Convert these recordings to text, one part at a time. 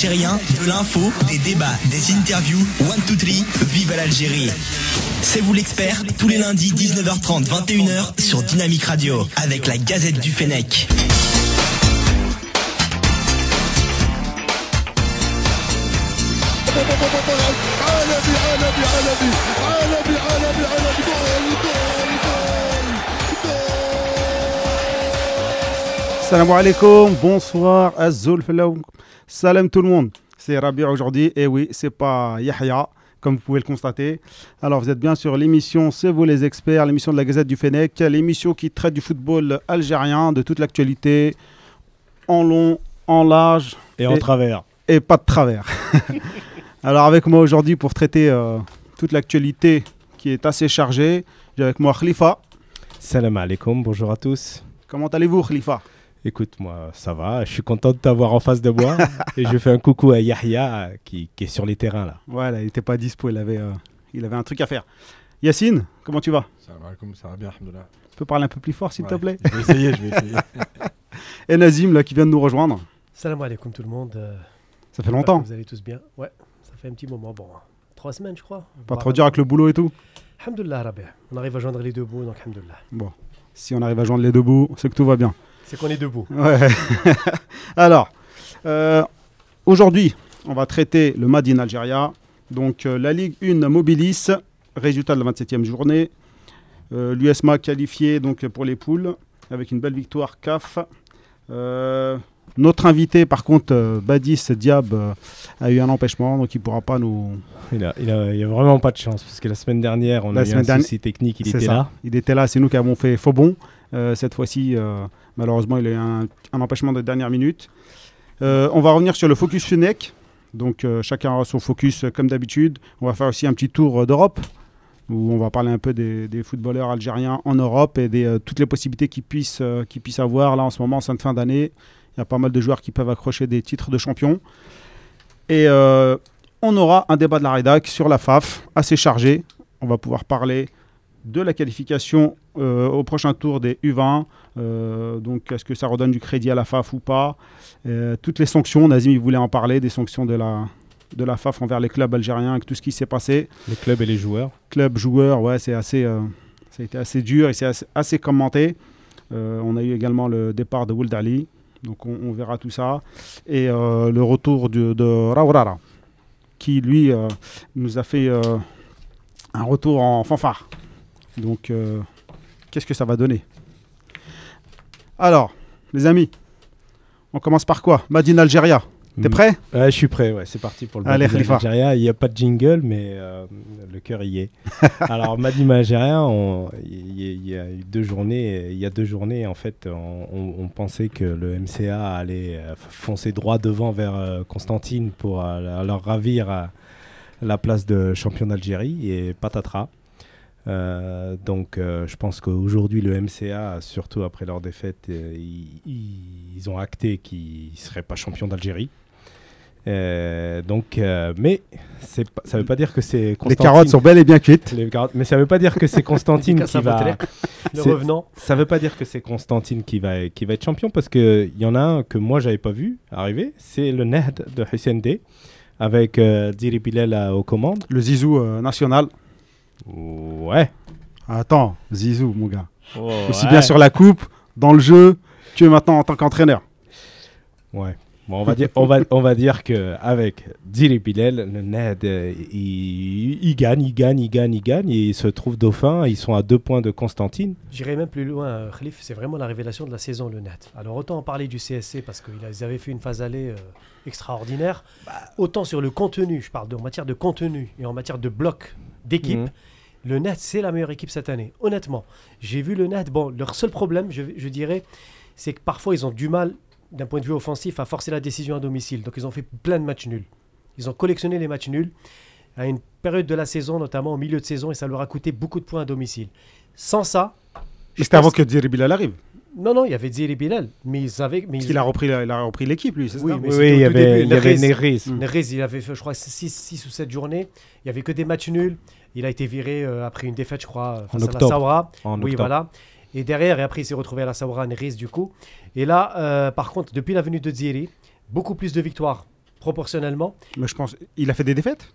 de l'info, des débats, des interviews. One, two, three, vive l'Algérie. C'est vous l'expert, tous les lundis 19h30, 21h sur Dynamique Radio, avec la Gazette du Fennec. Salam alaikum, bonsoir, Azul Salam tout le monde. C'est Rabi aujourd'hui, et oui, c'est pas Yahya, comme vous pouvez le constater. Alors, vous êtes bien sur l'émission C'est vous les experts, l'émission de la Gazette du Fennec, l'émission qui traite du football algérien, de toute l'actualité, en long, en large. Et, en travers. Et pas de travers. Alors, avec moi aujourd'hui pour traiter euh, toute l'actualité qui est assez chargée, j'ai avec moi Khalifa. Salam alaikum, bonjour à tous. Comment allez-vous, Khalifa? Écoute, moi, ça va. Je suis content de t'avoir en face de moi. et je fais un coucou à Yahya qui, qui est sur les terrains là. Ouais, il n'était pas dispo. Il avait, euh, il avait un truc à faire. Yacine, comment tu vas? Ça va, ça va bien, Tu peux parler un peu plus fort, s'il te plaît? Je vais essayer, je vais essayer. et Nazim, là, qui vient de nous rejoindre. Salam alaikum tout le monde. Euh, ça fait longtemps. Vous allez tous bien Ouais, ça fait un petit moment. Bon, trois semaines, je crois. Pas trop dur avec le boulot et tout? Alhamdulillah, Rabbi. On arrive à joindre les deux bouts, donc Alhamdulillah. Bon, si on arrive à joindre les deux bouts, c'est que tout va bien. C'est qu'on est debout. Ouais. Alors, euh, aujourd'hui, on va traiter le Mad Algeria. Donc, euh, la Ligue 1 Mobilis, résultat de la 27e journée. Euh, L'USMA qualifié donc, pour les poules avec une belle victoire CAF. notre invité, par contre, Badis Diab, a eu un empêchement, donc il ne pourra pas nous. Il a, il, a, vraiment pas de chance, parce que la semaine dernière, on a eu un souci technique, il était là. Il était là, c'est nous qui avons fait faux bon. cette fois-ci, Malheureusement, il a eu un, empêchement de dernière minute. Euh, on va revenir sur le focus FUNEC. Donc euh, chacun aura son focus euh, comme d'habitude. On va faire aussi un petit tour d'Europe où on va parler un peu des, footballeurs algériens en Europe et de toutes les possibilités qu'ils puissent, avoir. Là en ce moment, en fin d'année, il y a pas mal de joueurs qui peuvent accrocher des titres de champion. Et on aura un débat de la rédac sur la FAF assez chargé. On va pouvoir parler de la qualification au prochain tour des U20, euh, donc, est-ce que ça redonne du crédit à la FAF ou pas? Euh, Toutes les sanctions, Nazim, il voulait en parler, des sanctions de la, de la FAF envers les clubs algériens, avec tout ce qui s'est passé. Les clubs et les joueurs Clubs, joueurs, ouais, c'est assez, euh, ça a été assez dur et c'est assez, commenté. on a eu également le départ de Wold Ali, donc on, verra tout ça. Et le retour de, de Raurara, qui lui nous a fait un retour en fanfare. Donc, qu'est-ce que ça va donner? Alors, les amis, on commence par quoi? Madine Algéria. T'es mm. prêt? Ouais, Je suis prêt, ouais, c'est parti pour le Allez, Algéria. Il n'y a pas de jingle, mais euh, le cœur y est. Alors, Madine Algéria, il y, a deux journées, il y a deux journées, en fait, on, pensait que le MCA allait euh, foncer droit devant vers euh, Constantine pour leur ravir la place de champion d'Algérie, et patatras. Euh, donc euh, je pense qu'aujourd'hui le MCA, surtout après leur défaite, euh, ils, ont acté qu'ils ne seraient pas champions d'Algérie. donc, mais ça ne veut pas dire que c'est Les carottes sont belles et bien cuites. mais ça ne veut pas dire que c'est Constantine qui va. Le revenant. Ça veut pas dire que c'est Constantine qui va qui va être champion parce que il y en a un que moi j'avais pas vu arriver, c'est le Ned de Hussein D avec Diri Bilal aux commandes. Le Zizou national. Ouais. Attends, Zizou, mon gars. Oh, Aussi bien sur la coupe, dans le jeu, que maintenant en tant qu'entraîneur. Ouais. Bon, on va dire, on va, on va dire que avec Diri Bilal, le Ned, il, gagne, il gagne, il gagne, il gagne, et il se trouve dauphin. Ils sont à deux points de Constantine. J'irai même plus loin, euh, Khalif. C'est vraiment la révélation de la saison, le Ned. Alors autant en parler du CSC parce qu'ils avaient fait une phase allée euh, extraordinaire, bah. autant sur le contenu. Je parle de, en matière de contenu et en matière de bloc d'équipe. Mhm. Le Net, c'est la meilleure équipe cette année. Honnêtement, j'ai vu le Net. Bon, leur seul problème, je, dirais, c'est que parfois ils ont du mal, d'un point de vue offensif, à forcer la décision à domicile. Donc ils ont fait plein de matchs nuls. Ils ont collectionné les matchs nuls à une période de la saison, notamment au milieu de saison, et ça leur a coûté beaucoup de points à domicile. Sans ça. C'était avant que Diri Bilal arrive. Non, non, il y avait Diri Bilal, mais ils avaient. Mais il a repris, il a repris l'équipe, lui, c'est oui, ça Oui, il y avait, il y avait Neres. il avait fait, je crois, 6 ou 7 journées. Il n'y avait que des matchs nuls. Il a été viré euh, après une défaite, je crois, face à la Saoura. oui, voilà. Et derrière, et après, il s'est retrouvé à la Saoura, Neris, du coup. Et là, euh, par contre, depuis la venue de Ziri, beaucoup plus de victoires proportionnellement. Mais je pense, il a fait des défaites?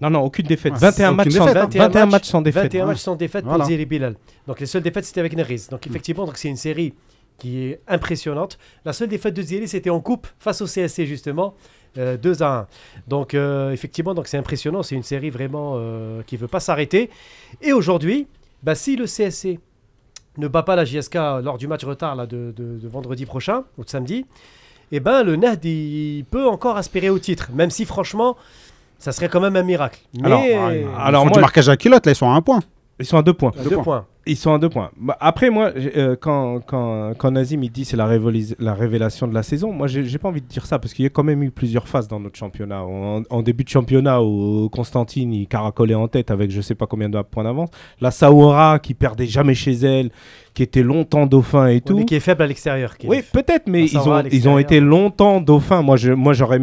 Non, non, aucune défaite. 21, matchs, sans, 21, matchs, sans défaite. 21 matchs sans défaite pour Ziri Bilal. Donc les seules défaites, c'était avec Neris. Donc effectivement, c'est une série qui est impressionnante. La seule défaite de Ziri, c'était en coupe face au CSC, justement. 2 euh, à 1. Donc euh, effectivement, donc c'est impressionnant. C'est une série vraiment euh, qui ne veut pas s'arrêter. Et aujourd'hui, bah, si le CSC ne bat pas la JSK lors du match retard là, de, vendredi prochain, ou de samedi, eh ben, le NAD il peut encore aspirer au titre. Même si franchement, ça serait quand même un miracle. Mais... Alors, alors du marquage à culotte, là, ils sont à un point. Ils sont à deux points. deux, points. Ils sont à deux points. Bah, après, moi, euh, quand, quand, quand, Nazim il dit c'est la, la révélation de la saison, moi, j'ai pas envie de dire ça parce qu'il y a quand même eu plusieurs phases dans notre championnat. En, début de championnat, où Constantine il caracolait en tête avec je sais pas combien de points d'avance. La Saoura qui perdait jamais chez elle, qui était longtemps dauphin et tout. Mais qui est faible à l'extérieur. Oui, peut-être, mais ils ont, ils ont été longtemps dauphin. Moi, j'aurais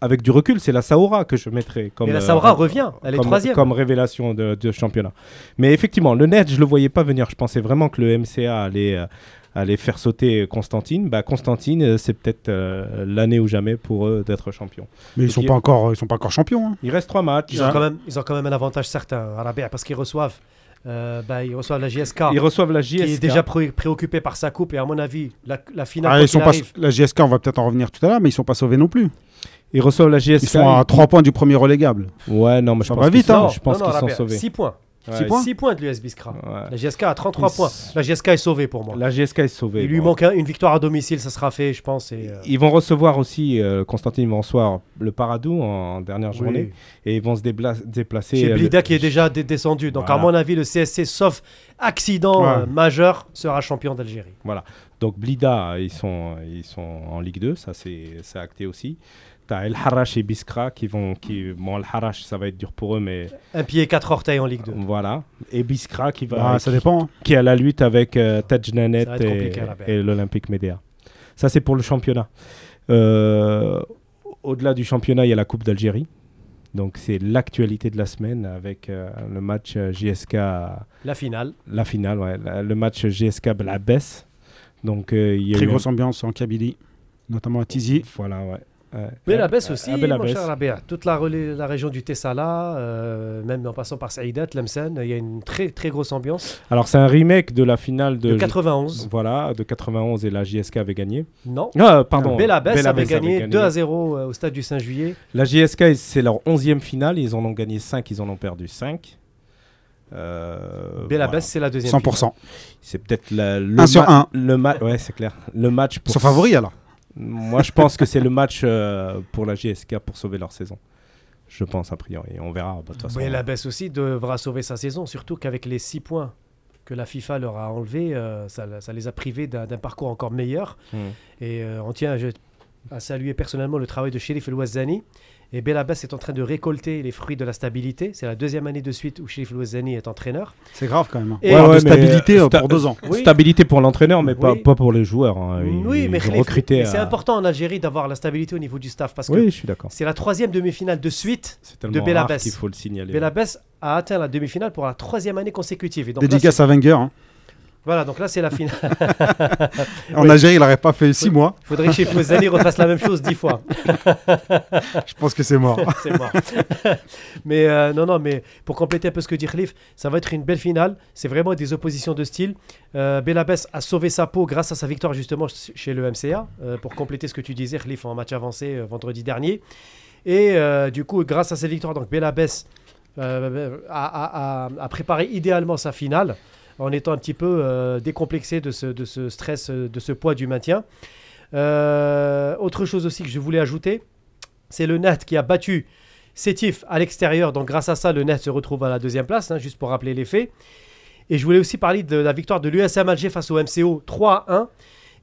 avec du recul, c'est la Saoura que je mettrais comme. Et la Saoura euh, revient, elle est troisième. Comme révélation de, championnat. Mais effectivement, le net, je le voyais pas venir. Je pensais vraiment que le MCA allait, euh, allait faire sauter Constantine. Bah, Constantine, euh, c'est peut-être l'année ou jamais pour eux d'être champion. Mais ils sont pas encore, ils sont pas encore champions. Hein. Il reste trois matchs. Ils ont, quand même, ils ont quand même un avantage certain, Arabia, parce qu'ils reçoivent. Bah, ils reçoivent la JSK. Ils reçoivent la JSK. Qui est déjà préoccupé par sa coupe et à mon avis, la, finale. Ah, ils sont pas, la JSK, on va peut-être en revenir tout à l'heure, mais ils sont pas sauvés non plus. Ils reçoivent la GSK. Ils sont à 3 points du premier relégable. Ouais, non, mais je pense, vite, hein. je pense qu'ils sont sauvés. 6 points. 6 points 6 points de l'US Biskra. La GSK a 33 points. La GSK est sauvée pour moi. La GSK est sauvée. Il lui manque une victoire à domicile, ça sera fait, je pense. Et, euh, Ils vont recevoir aussi, euh, Constantine, recevoir le Paradou en dernière journée. Et ils vont se déplacer. Chez euh, Blida qui est déjà descendu. Donc, à mon avis, le CSC, sauf accident majeur, sera champion d'Algérie. Voilà. Donc, Blida, ils sont, ils sont en Ligue 2, ça c'est acté aussi. El Harash et Biskra qui vont. Qui, bon, El Harash, ça va être dur pour eux, mais. Un pied et quatre orteils en Ligue 2. Voilà. Et Biskra qui va. Bah, ça dépend. Hein. Qui a la lutte avec euh, Taj Nanet et, et l'Olympique Médéa. Ça, c'est pour le championnat. Euh, au-delà du championnat, il y a la Coupe d'Algérie. Donc, c'est l'actualité de la semaine avec euh, le match JSK. La finale. La finale, ouais. le match JSK Blabès. Donc, il y a Très grosse ambiance en Kabylie, notamment à Tizi. Voilà, ouais. Belabès aussi, mon cher Toute la, la, région du Tessala, euh, même en passant par Saïdat, Lemsen, il y a une très très grosse ambiance. Alors c'est un remake de la finale de, de 91. Voilà, de 91 et la JSK avait gagné. Non. Ah, pardon. Belabès avait, gagné 2 à 0 euh, au stade du Saint-Juillet. La JSK, c'est leur 11e finale, ils en ont gagné 5, ils en ont perdu 5. Euh, Belabès, c'est la deuxième. 100%. C'est peut-être le, 1 sur 1. Le match, ouais, c'est clair. Le match pour. Son favori alors moi, je pense que c'est le match euh, pour la GSK pour sauver leur saison. Je pense, a priori. On verra. Bah, Mais la baisse aussi devra sauver sa saison, surtout qu'avec les 6 points que la FIFA leur a enlevés, euh, ça, les a privés d'un parcours encore meilleur. Hmm. Et euh, on tient à saluer personnellement le travail de Sherif El Ouazzani, et Belabès est en train de récolter les fruits de la stabilité. C'est la deuxième année de suite où Chérif Louazani est entraîneur. C'est grave quand même. Hein. Et de stabilité euh, pour deux ans. Stabilité pour l'entraîneur, mais pas, pas, pour les joueurs. Hein. oui, mais, c'est important en Algérie d'avoir la stabilité au niveau du staff. Parce oui, je suis d'accord. C'est la troisième demi-finale de suite de Belabès. Il faut le signaler. Belabès a atteint la demi-finale pour la troisième année consécutive. Dédicace à Wenger. Hein. Voilà, donc là, c'est la finale. en Algérie, il n'aurait pas fait six mois. Il faudrait que chez Fouezani refasse la même chose dix fois. Je pense que c'est mort. c'est mort. mais euh, non, non, mais pour compléter un peu ce que dit Khalif, ça va être une belle finale. C'est vraiment des oppositions de style. Euh, Belabès a sauvé sa peau grâce à sa victoire justement chez le MCA, euh, pour compléter ce que tu disais, Khalif, en match avancé euh, vendredi dernier. Et du coup, grâce à ses victoires, donc Belabès a, a préparé idéalement sa finale en étant un petit peu euh, décomplexé de ce, stress, euh, de ce poids du maintien. Euh, autre chose aussi que je voulais ajouter, c'est le Net qui a battu Sétif à l'extérieur. Donc grâce à ça, le Net se retrouve à la deuxième place, hein, juste pour rappeler les faits. Et je voulais aussi parler de la victoire de l'USM Alger face au MCO 3 1.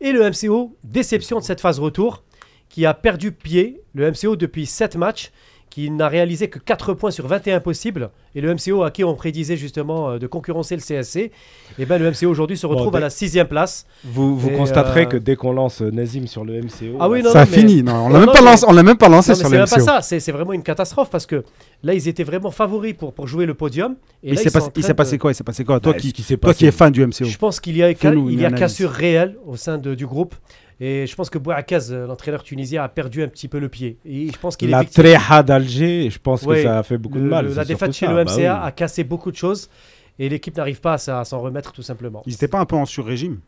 Et le MCO, déception de cette phase retour, qui a perdu pied, le MCO depuis 7 matchs qui n'a réalisé que 4 points sur 21 possibles, et le MCO à qui on prédisait justement euh, de concurrencer le CSC, et eh ben le MCO aujourd'hui se retrouve à la sixième place. Vous, vous constaterez euh, que dès qu'on lance Nazim sur le MCO, ah oui, ça a fini. Non, on l'a même, pas lancé, on l'a même pas lancé sur le MCO. C'est pas ça, c'est vraiment une catastrophe parce que là ils étaient vraiment favoris pour, pour jouer le podium. Et il s'est passé, quoi Il s'est passé quoi? Toi, bah, qui, toi qui es fan du MCO. Je pense qu'il y a, il y a cassure réelle au sein de, du groupe. Et je pense que Bouakaz, euh, l'entraîneur tunisien, a perdu un petit peu le pied. Et je pense qu'il La Tréha d'Alger, je pense que ça a fait beaucoup de mal. la défaite chez le MCA bah a cassé beaucoup de choses et l'équipe n'arrive pas à, s'en remettre tout simplement. Ils n'étaient pas un peu en sur-régime?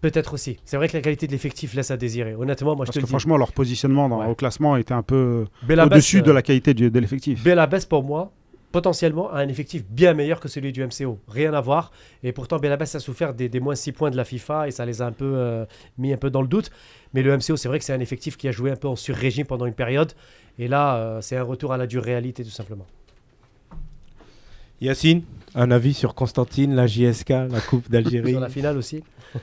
Peut-être aussi. C'est vrai que la qualité de l'effectif laisse à désirer. Honnêtement, moi Parce je te que franchement, leur positionnement dans, au classement était un peu au-dessus de la qualité de l'effectif. Belabès, pour moi, potentiellement a un effectif bien meilleur que celui du MCO. Rien à voir. Et pourtant, Belabès a souffert des, moins 6 points de la FIFA et ça les a un peu euh, mis un peu dans le doute. Mais le MCO, c'est vrai que c'est un effectif qui a joué un peu en sur-régime pendant une période. Et là, euh, c'est un retour à la dure réalité, tout simplement. Yacine, un avis sur Constantine, la JSK, la Coupe d'Algérie Sur la finale aussi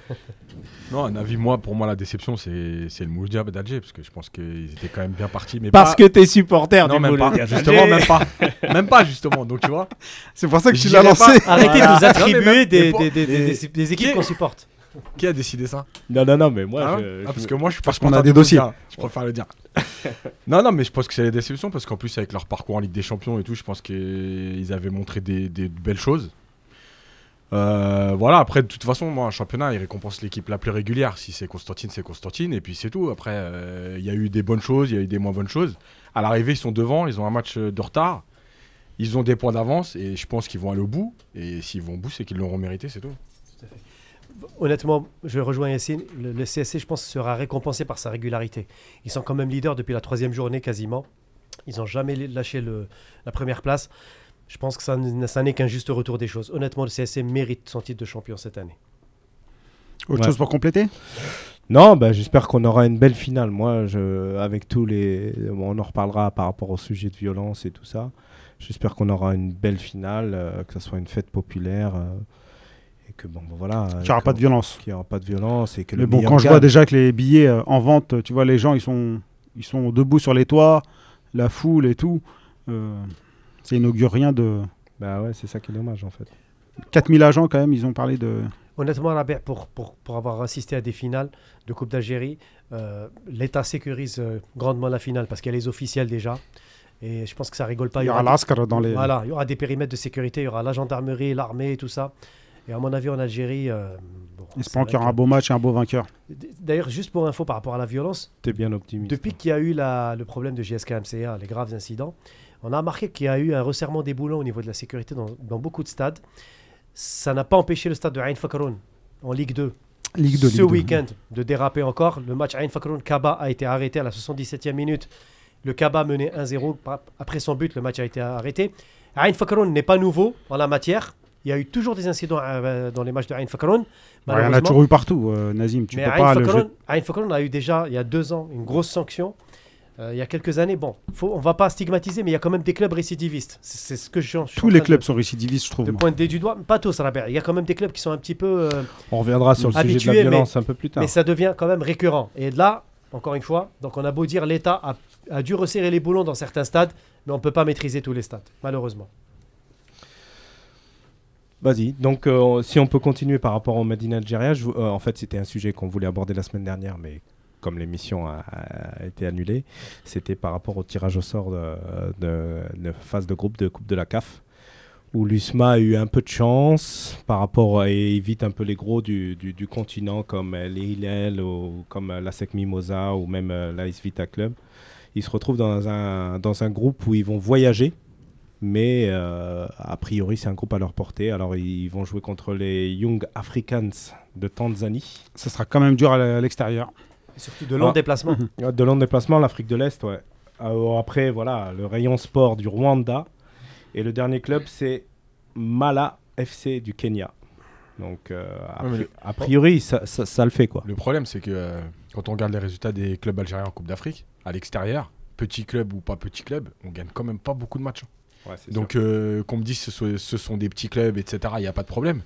Non, un avis, moi, pour moi, la déception, c'est le Mouloudia d'Alger, parce que je pense qu'ils étaient quand même bien partis. Mais parce que t'es supporter non, même pas, justement, même pas. même pas, justement. Donc, tu vois. C'est pour ça que tu l'as lancé. Arrêtez de nous attribuer des, des, équipes qu'on supporte. Qui a décidé ça? Non, non, non, mais moi. Ah je, ah, parce que moi, je suis Parce qu'on a des dossiers. je préfère le dire. non, non, mais je pense que c'est la déception parce qu'en plus, avec leur parcours en Ligue des Champions et tout, je pense qu'ils avaient montré des, des belles choses. Euh, voilà, après, de toute façon, moi, un championnat, il récompense l'équipe la plus régulière. Si c'est Constantine, c'est Constantine, et puis c'est tout. Après, euh, il y a eu des bonnes choses, il y a eu des moins bonnes choses. À l'arrivée, ils sont devant, ils ont un match de retard, ils ont des points d'avance, et je pense qu'ils vont aller au bout. Et s'ils vont au bout, c'est qu'ils l'auront mérité, c'est tout. Honnêtement, je rejoins Yassine. Le, le, CSC, je pense, sera récompensé par sa régularité. Ils sont quand même leaders depuis la troisième journée quasiment. Ils n'ont jamais lâché le, la première place. Je pense que ça, n'est qu'un juste retour des choses. Honnêtement, le CSC mérite son titre de champion cette année. Autre chose pour compléter? Non, bah, j'espère qu'on aura une belle finale. Moi, je, avec tous les. on en reparlera par rapport au sujet de violence et tout ça. J'espère qu'on aura une belle finale, euh, que ce soit une fête populaire. Euh, et que, bon, voilà. Qu'il n'y aura pas de violence. Qu'il n'y aura pas de violence. Et que Mais bon, quand je vois déjà que les billets euh, en vente, tu vois, les gens, ils sont, ils sont debout sur les toits, la foule et tout. Ça inaugure rien de. Bah ouais, c'est ça qui est dommage en fait. 4000 agents quand même, ils ont parlé de. Honnêtement, pour, pour, pour avoir assisté à des finales de Coupe d'Algérie, euh, l'État sécurise euh, grandement la finale parce qu'il y a les officiels déjà. Et je pense que ça rigole pas. Il y aura, l'ASCAR dans les. Voilà, il y aura des périmètres de sécurité, il y aura la gendarmerie, l'armée et tout ça. Et à mon avis, en Algérie. Euh, bon, Espérons qu'il y aura un beau match et un beau vainqueur. D'ailleurs, juste pour info par rapport à la violence. es bien optimiste. Depuis qu'il y a eu la, le problème de JSK-MCA, les graves incidents, on a remarqué qu'il y a eu un resserrement des boulons au niveau de la sécurité dans, beaucoup de stades. Ça n'a pas empêché le stade de Ain Fakroun en Ligue 2. Ligue 2 Ce week-end de déraper encore. Le match Ain Fakroun Kaba a été arrêté à la 77e minute. Le Kaba menait 1-0. Après son but, le match a été arrêté. Ain Fakroun n'est pas nouveau en la matière. Il y a eu toujours des incidents euh, dans les matchs de Ain Fakroun. Il y en a toujours eu partout, euh, Nazim. Tu peux pas Ain Fakroun a eu déjà, il y a deux ans, une grosse sanction euh, il y a quelques années, bon, faut, on va pas stigmatiser, mais il y a quand même des clubs récidivistes. C'est ce que je, Tous les clubs sont récidivistes, je trouve. De pointer du doigt, pas tous, Robert. Il y a quand même des clubs qui sont un petit peu. Euh, on reviendra sur le sujet de la violence un peu plus tard. Mais ça devient quand même récurrent. Et là, encore une fois, donc on a beau dire l'État a, a, dû resserrer les boulons dans certains stades, mais on ne peut pas maîtriser tous les stades, malheureusement. Vas-y. Donc, euh, si on peut continuer par rapport au Medina Algérie, en fait, c'était un sujet qu'on voulait aborder la semaine dernière, mais comme l'émission a, été annulée, c'était par rapport au tirage au sort de, phase de groupe de Coupe de la CAF, où l'USMA a eu un peu de chance par rapport et évite un peu les gros du, continent comme les Hillel ou comme la SEC Mimosa ou même euh, l'Ice Vita Club. Ils se retrouvent dans un, dans un groupe où ils vont voyager, mais euh, a priori c'est un groupe à leur portée. Alors ils vont jouer contre les Young Africans de Tanzanie. Ça sera quand même dur à l'extérieur surtout de longs ah. déplacements. De longs déplacements, l'Afrique de l'Est, ouais. Après, voilà, le rayon sport du Rwanda. Et le dernier club, c'est Mala FC du Kenya. Donc, euh, a, priori, ça, ça, le fait, quoi. Le problème, c'est que euh, quand on regarde les résultats des clubs algériens en Coupe d'Afrique, à l'extérieur, petit club ou pas petit club, on gagne quand même pas beaucoup de matchs. Donc, qu'on me dise ce, ce sont des petits clubs, etc., il n'y a pas de problème.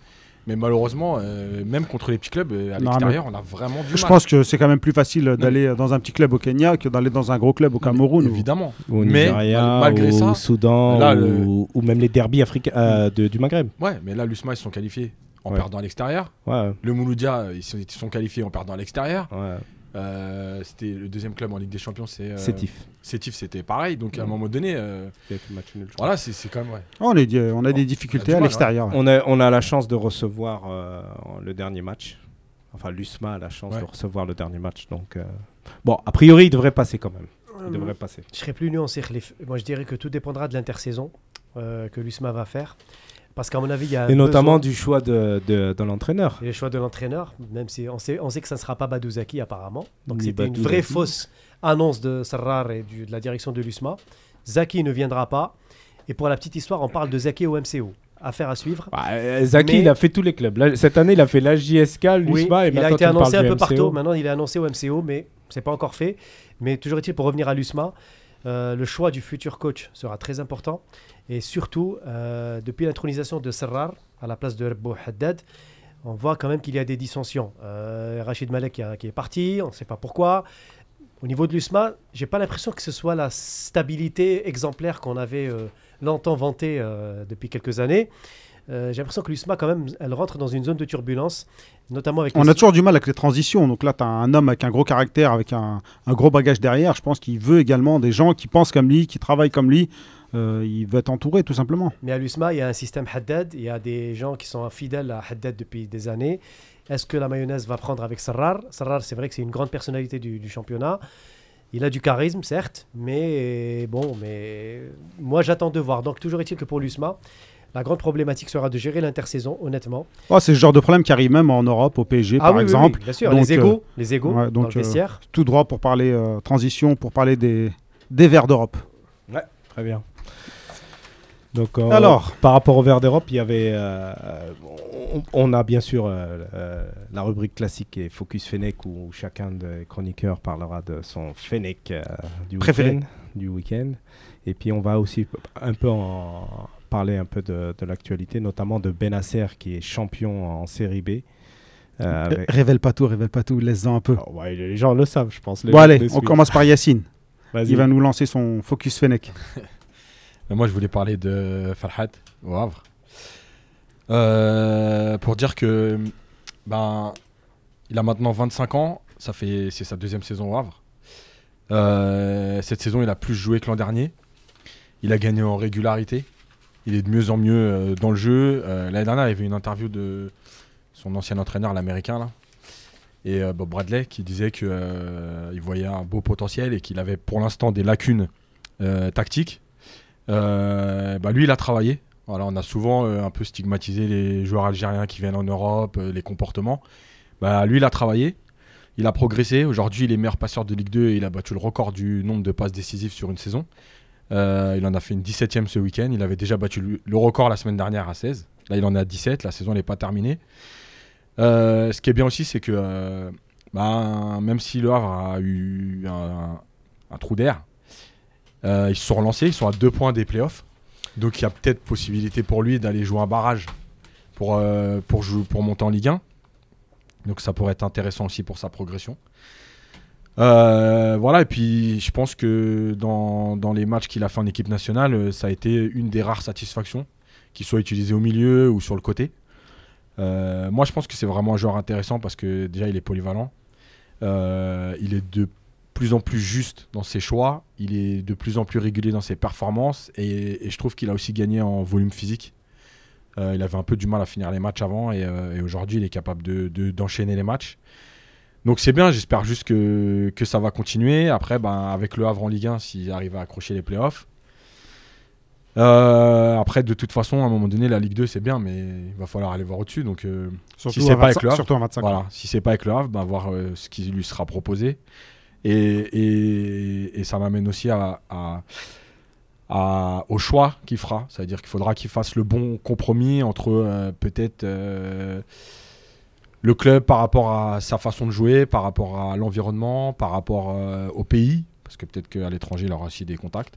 Mais malheureusement, euh, même contre les petits clubs euh, à l'extérieur, on a vraiment du mal. Je pense que c'est quand même plus facile d'aller dans un petit club au Kenya que d'aller dans un gros club au Cameroun. évidemment. Ou au Nigeria, malgré ça, au Soudan, ou, même les derbies africains euh, du Maghreb. Ouais, mais là, l'USMA, ils sont qualifiés en perdant à l'extérieur. Le Mouloudia, ils sont, ils sont, qualifiés en perdant à l'extérieur. Ouais. Euh, c'était le deuxième club en Ligue des Champions, c'est euh, Sétif. Sétif, c'était pareil. Donc à un moment donné, euh, voilà, c'est quand même ouais. Oh, on, est, on a des difficultés à l'extérieur. On, a, on a la chance de recevoir le dernier match enfin, l'USMA a la chance de recevoir le dernier match. Donc, bon, a priori, il devrait passer quand même. Il devrait passer. Je serais plus nuancé, Moi, je dirais que tout dépendra de l'intersaison que l'USMA va faire. Parce qu'à mon avis, il y a. Et notamment du choix de, de, l'entraîneur. Et le choix de l'entraîneur, même si on sait, on sait que ça ne sera pas Badouzaki apparemment. Donc c'était une vraie fausse annonce de Sarrar et de la direction de l'USMA. Zaki ne viendra pas. Et pour la petite histoire, on parle de Zaki au MCO. Affaire à suivre. Bah, euh, Zaki, il a fait tous les clubs. cette année, il a fait la JSK, l'USMA et Il a été annoncé un peu partout. Maintenant, il est annoncé au MCO, mais c'est pas encore fait. Mais toujours est-il, pour revenir à l'USMA, euh, le choix du futur coach sera très important. Et surtout, euh, depuis l'intronisation de Serrar à la place de Rebou Haddad, on voit quand même qu'il y a des dissensions. Euh, Rachid Malek qui, est parti, on ne sait pas pourquoi. Au niveau de l'USMA, j'ai pas l'impression que ce soit la stabilité exemplaire qu'on avait longtemps vantée depuis quelques années. j'ai l'impression que l'USMA, quand même, elle rentre dans une zone de turbulence. Notamment avec On a toujours du mal avec les transitions. Donc là, tu as un homme avec un gros caractère, avec un, gros bagage derrière. Je pense qu'il veut également des gens qui pensent comme lui, qui travaillent comme lui. Euh, il veut être entouré, tout simplement. Mais à l'USMA, il y a un système Haddad. Il y a des gens qui sont fidèles à Haddad depuis des années. Est-ce que la mayonnaise va prendre avec Sarrar? Sarrar, c'est vrai que c'est une grande personnalité du, du, championnat. Il a du charisme, certes, mais bon, mais moi j'attends de voir. Donc toujours est-il que pour l'USMA, la grande problématique sera de gérer l'intersaison, honnêtement. Oh, c'est ce genre de problème qui arrive même en Europe, au PSG ah par exemple. Oui, bien sûr, les égaux, euh, les égaux dans le euh, tout droit pour parler euh, transition, pour parler des, des Verts d'Europe. Ouais, très bien. Donc, Alors, par rapport aux Verts d'Europe, il y avait, on, a bien sûr la rubrique classique et Focus Fennec où chacun des chroniqueurs parlera de son Fennec du week-end. Du week-end. Et puis on va aussi un peu en, parler un peu de, l'actualité, notamment de Benacer qui est champion en série B. Euh, révèle pas tout, révèle pas tout, laisse-en un peu. Oh, les gens le savent, je pense. bon, allez, on commence par Yacine. Il va nous lancer son focus Fennec. Moi, je voulais parler de Farhat au Havre. Euh, pour dire que ben, il a maintenant 25 ans, ça fait c'est sa deuxième saison au Havre. Euh, cette saison, il a plus joué que l'an dernier. Il a gagné en régularité il est de mieux en mieux euh, dans le jeu. L'année dernière, il y avait une interview de son ancien entraîneur, l'américain, là, et Bob Bradley, qui disait qu'il voyait un beau potentiel et qu'il avait pour l'instant des lacunes tactiques. Bah, lui, il a travaillé. On a souvent un peu stigmatisé les joueurs algériens qui viennent en Europe, les comportements. Bah, lui, il a travaillé. Il a progressé. Aujourd'hui, il est meilleur passeur de Ligue 2 et il a battu le record du nombre de passes décisives sur une saison. Euh, il en a fait une 17ème ce week-end. Il avait déjà battu le, record la semaine dernière à 16. Là, il en est à 17. La saison n'est pas terminée. Euh, ce qui est bien aussi, c'est que euh, bah, même si le Havre a eu un, trou d'air, ils se sont relancés. Ils sont à deux points des playoffs. Donc il y a peut-être possibilité pour lui d'aller jouer un barrage pour, pour, pour monter en Ligue 1. Donc ça pourrait être intéressant aussi pour sa progression. Euh, voilà, et puis je pense que dans, dans les matchs qu'il a fait en équipe nationale, euh, ça a été une des rares satisfactions, qu'il soit utilisé au milieu ou sur le côté. Euh, moi, je pense que c'est vraiment un joueur intéressant parce que déjà, il est polyvalent. il est de plus en plus juste dans ses choix. Il est de plus en plus régulier dans ses performances. Et, je trouve qu'il a aussi gagné en volume physique. il avait un peu du mal à finir les matchs avant. Et, aujourd'hui, il est capable d'enchaîner de, les matchs. Donc c'est bien, j'espère juste que, que, ça va continuer. Après, ben, avec le Havre en Ligue 1, s'il arrive à accrocher les playoffs. Euh, après, de toute façon, à un moment donné, la Ligue 2, c'est bien, mais il va falloir aller voir au-dessus. Donc, euh, si c'est pas avec le Havre, voilà, si c'est pas avec le Havre, ben, voir euh, ce qui lui sera proposé. Et, ça m'amène aussi au choix qu'il fera. C'est-à-dire qu'il faudra qu'il fasse le bon compromis entre peut-être le club par rapport à sa façon de jouer, par rapport à l'environnement, par rapport euh, au pays, parce que peut-être qu'à l'étranger, il aura aussi des contacts.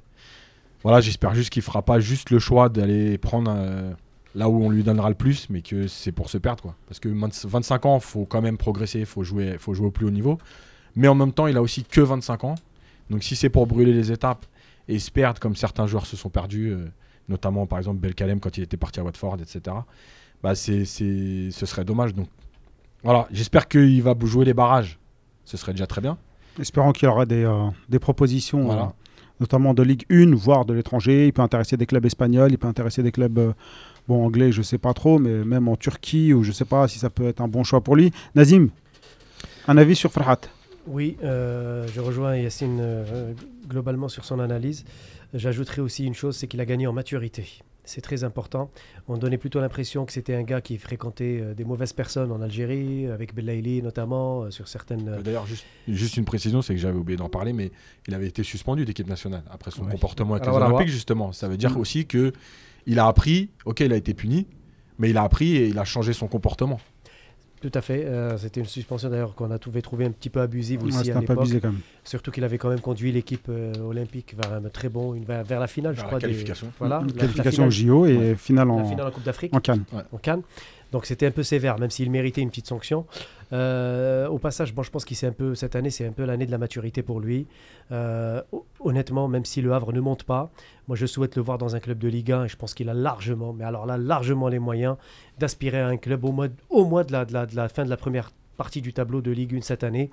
Voilà, j'espère juste qu'il ne fera pas juste le choix d'aller prendre euh, là où on lui donnera le plus, mais que c'est pour se perdre. Quoi. Parce que 25 ans, il faut quand même progresser, il faut jouer, faut jouer au plus haut niveau. Mais en même temps, il a aussi que 25 ans. Donc si c'est pour brûler les étapes et se perdre comme certains joueurs se sont perdus, euh, notamment par exemple Belkalem quand il était parti à Watford, etc., bah c'est, ce serait dommage. Donc voilà, j'espère qu'il va jouer les barrages. Ce serait déjà très bien. Espérons qu'il y aura des, euh, des propositions, euh, notamment de Ligue 1, voire de l'étranger. Il peut intéresser des clubs espagnols, il peut intéresser des clubs bon, anglais, je ne sais pas trop, mais même en Turquie, ou je ne sais pas si ça peut être un bon choix pour lui. Nazim, Un avis sur Farhat? Oui, je rejoins Yacine globalement sur son analyse. J'ajouterai aussi une chose, c'est qu'il a gagné en maturité. C'est très important. On donnait plutôt l'impression que c'était un gars qui fréquentait euh, des mauvaises personnes en Algérie, avec Belaïli notamment, euh, sur certaines. Euh, d'ailleurs, juste, une précision, c'est que j'avais oublié d'en parler, mais il avait été suspendu d'équipe nationale après son comportement avec les Olympiques, justement. Ça veut dire mm. aussi que il a appris, ok, il a été puni, mais il a appris et il a changé son comportement. Tout à fait. Euh, c'était une suspension d'ailleurs qu'on a trouvé, trouvé un petit peu abusive aussi à l'époque. Surtout qu'il avait quand même conduit l'équipe euh, olympique vers un très bon, une, vers, la finale, je crois. Qualification. voilà, la qualification au JO et finale en, finale en Coupe d'Afrique. En Cannes. En Cannes. Donc c'était un peu sévère, même s'il méritait une petite sanction. Euh, au passage, bon, je pense qu'il un peu cette année, c'est un peu l'année de la maturité pour lui. Euh, honnêtement, même si le Havre ne monte pas, moi je souhaite le voir dans un club de Ligue 1 et je pense qu'il a largement, mais alors là largement les moyens d'aspirer à un club au mois, au mois de, la, de, la, fin de la première partie du tableau de Ligue 1 cette année,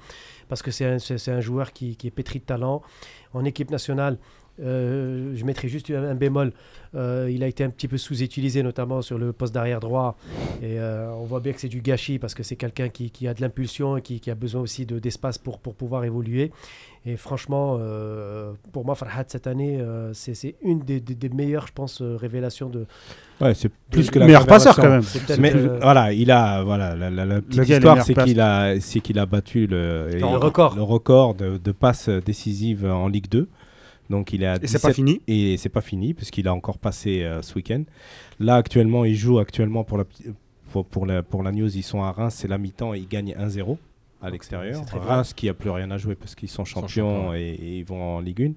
parce que c'est un, joueur qui, est pétri de talent. En équipe nationale, euh, je mettrai juste un, bémol. Euh, il a été un petit peu sous-utilisé, notamment sur le poste d'arrière droit. Et euh, on voit bien que c'est du gâchis parce que c'est quelqu'un qui, qui, a de l'impulsion et qui, qui, a besoin aussi d'espace pour, pour pouvoir évoluer. Et franchement, pour moi, Farhat, cette année, c'est une des, des, meilleures, je pense, révélations de. Ouais, c'est plus que la meilleur passeur quand même. Mais voilà, il a voilà la, petite histoire, c'est qu'il a c'est qu'il a battu le, le record, le record de, de passes décisives en Ligue 2. Donc il est et c'est pas fini Et c'est pas fini puisqu'il a encore passé euh, ce week-end. Là actuellement, il joue actuellement pour la, pour, la, pour la news, ils sont à Reims, c'est la mi-temps et ils gagnent 1-0 à l'extérieur. Reims qui a plus rien à jouer parce qu'ils sont champions, et, ils vont en Ligue 1.